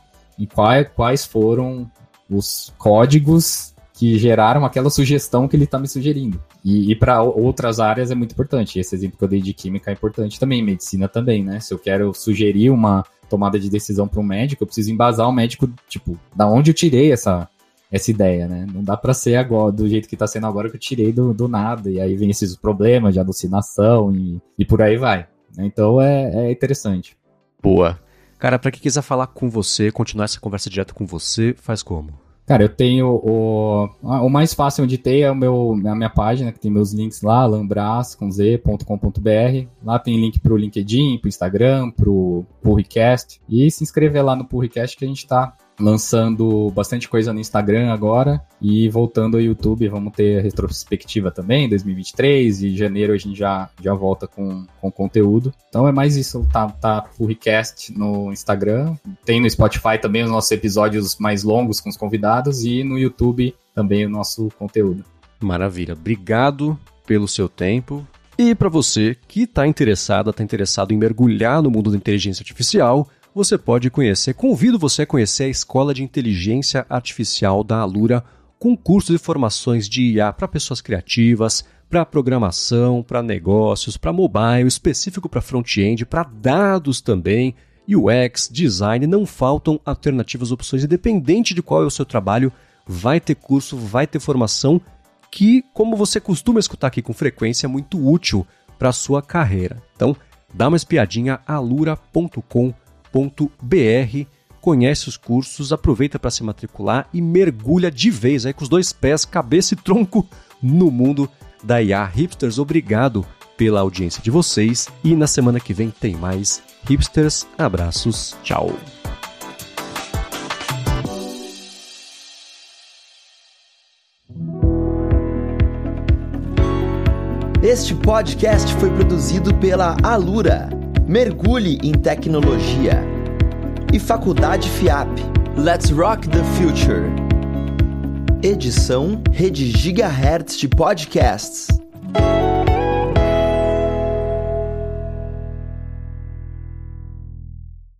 Speaker 4: quais, quais foram os códigos que geraram aquela sugestão que ele está me sugerindo. E, e para outras áreas é muito importante. Esse exemplo que eu dei de química é importante também, medicina também, né? Se eu quero sugerir uma tomada de decisão para um médico, eu preciso embasar o médico, tipo, da onde eu tirei essa, essa ideia, né? Não dá para ser agora do jeito que está sendo agora que eu tirei do, do nada. E aí vem esses problemas de alucinação e, e por aí vai. Então é, é interessante.
Speaker 1: Boa. Cara, para quem quiser falar com você, continuar essa conversa direto com você, faz como?
Speaker 4: Cara, eu tenho o, o mais fácil de ter é o meu, a minha página, que tem meus links lá, lambras.com.br. Lá tem link pro LinkedIn, pro Instagram, pro Purricast. E se inscrever lá no Purricast que a gente tá lançando bastante coisa no Instagram agora e voltando ao YouTube, vamos ter retrospectiva também, 2023 e janeiro a gente já, já volta com, com conteúdo. Então é mais isso, tá, tá Furricast no Instagram, tem no Spotify também os nossos episódios mais longos com os convidados e no YouTube também o nosso conteúdo.
Speaker 1: Maravilha, obrigado pelo seu tempo. E para você que está interessado, está interessado em mergulhar no mundo da inteligência artificial, você pode conhecer. Convido você a conhecer a Escola de Inteligência Artificial da Alura, com cursos e formações de IA para pessoas criativas, para programação, para negócios, para mobile, específico para front-end, para dados também, UX, design, não faltam alternativas, opções, independente de qual é o seu trabalho, vai ter curso, vai ter formação que, como você costuma escutar aqui com frequência, é muito útil para a sua carreira. Então, dá uma espiadinha alura.com.br br conhece os cursos, aproveita para se matricular e mergulha de vez aí com os dois pés, cabeça e tronco no mundo da IA. Hipsters, obrigado pela audiência de vocês e na semana que vem tem mais Hipsters. Abraços, tchau.
Speaker 5: Este podcast foi produzido pela Alura Mergulhe em tecnologia. E Faculdade FIAP. Let's Rock the Future. Edição Rede Gigahertz de Podcasts.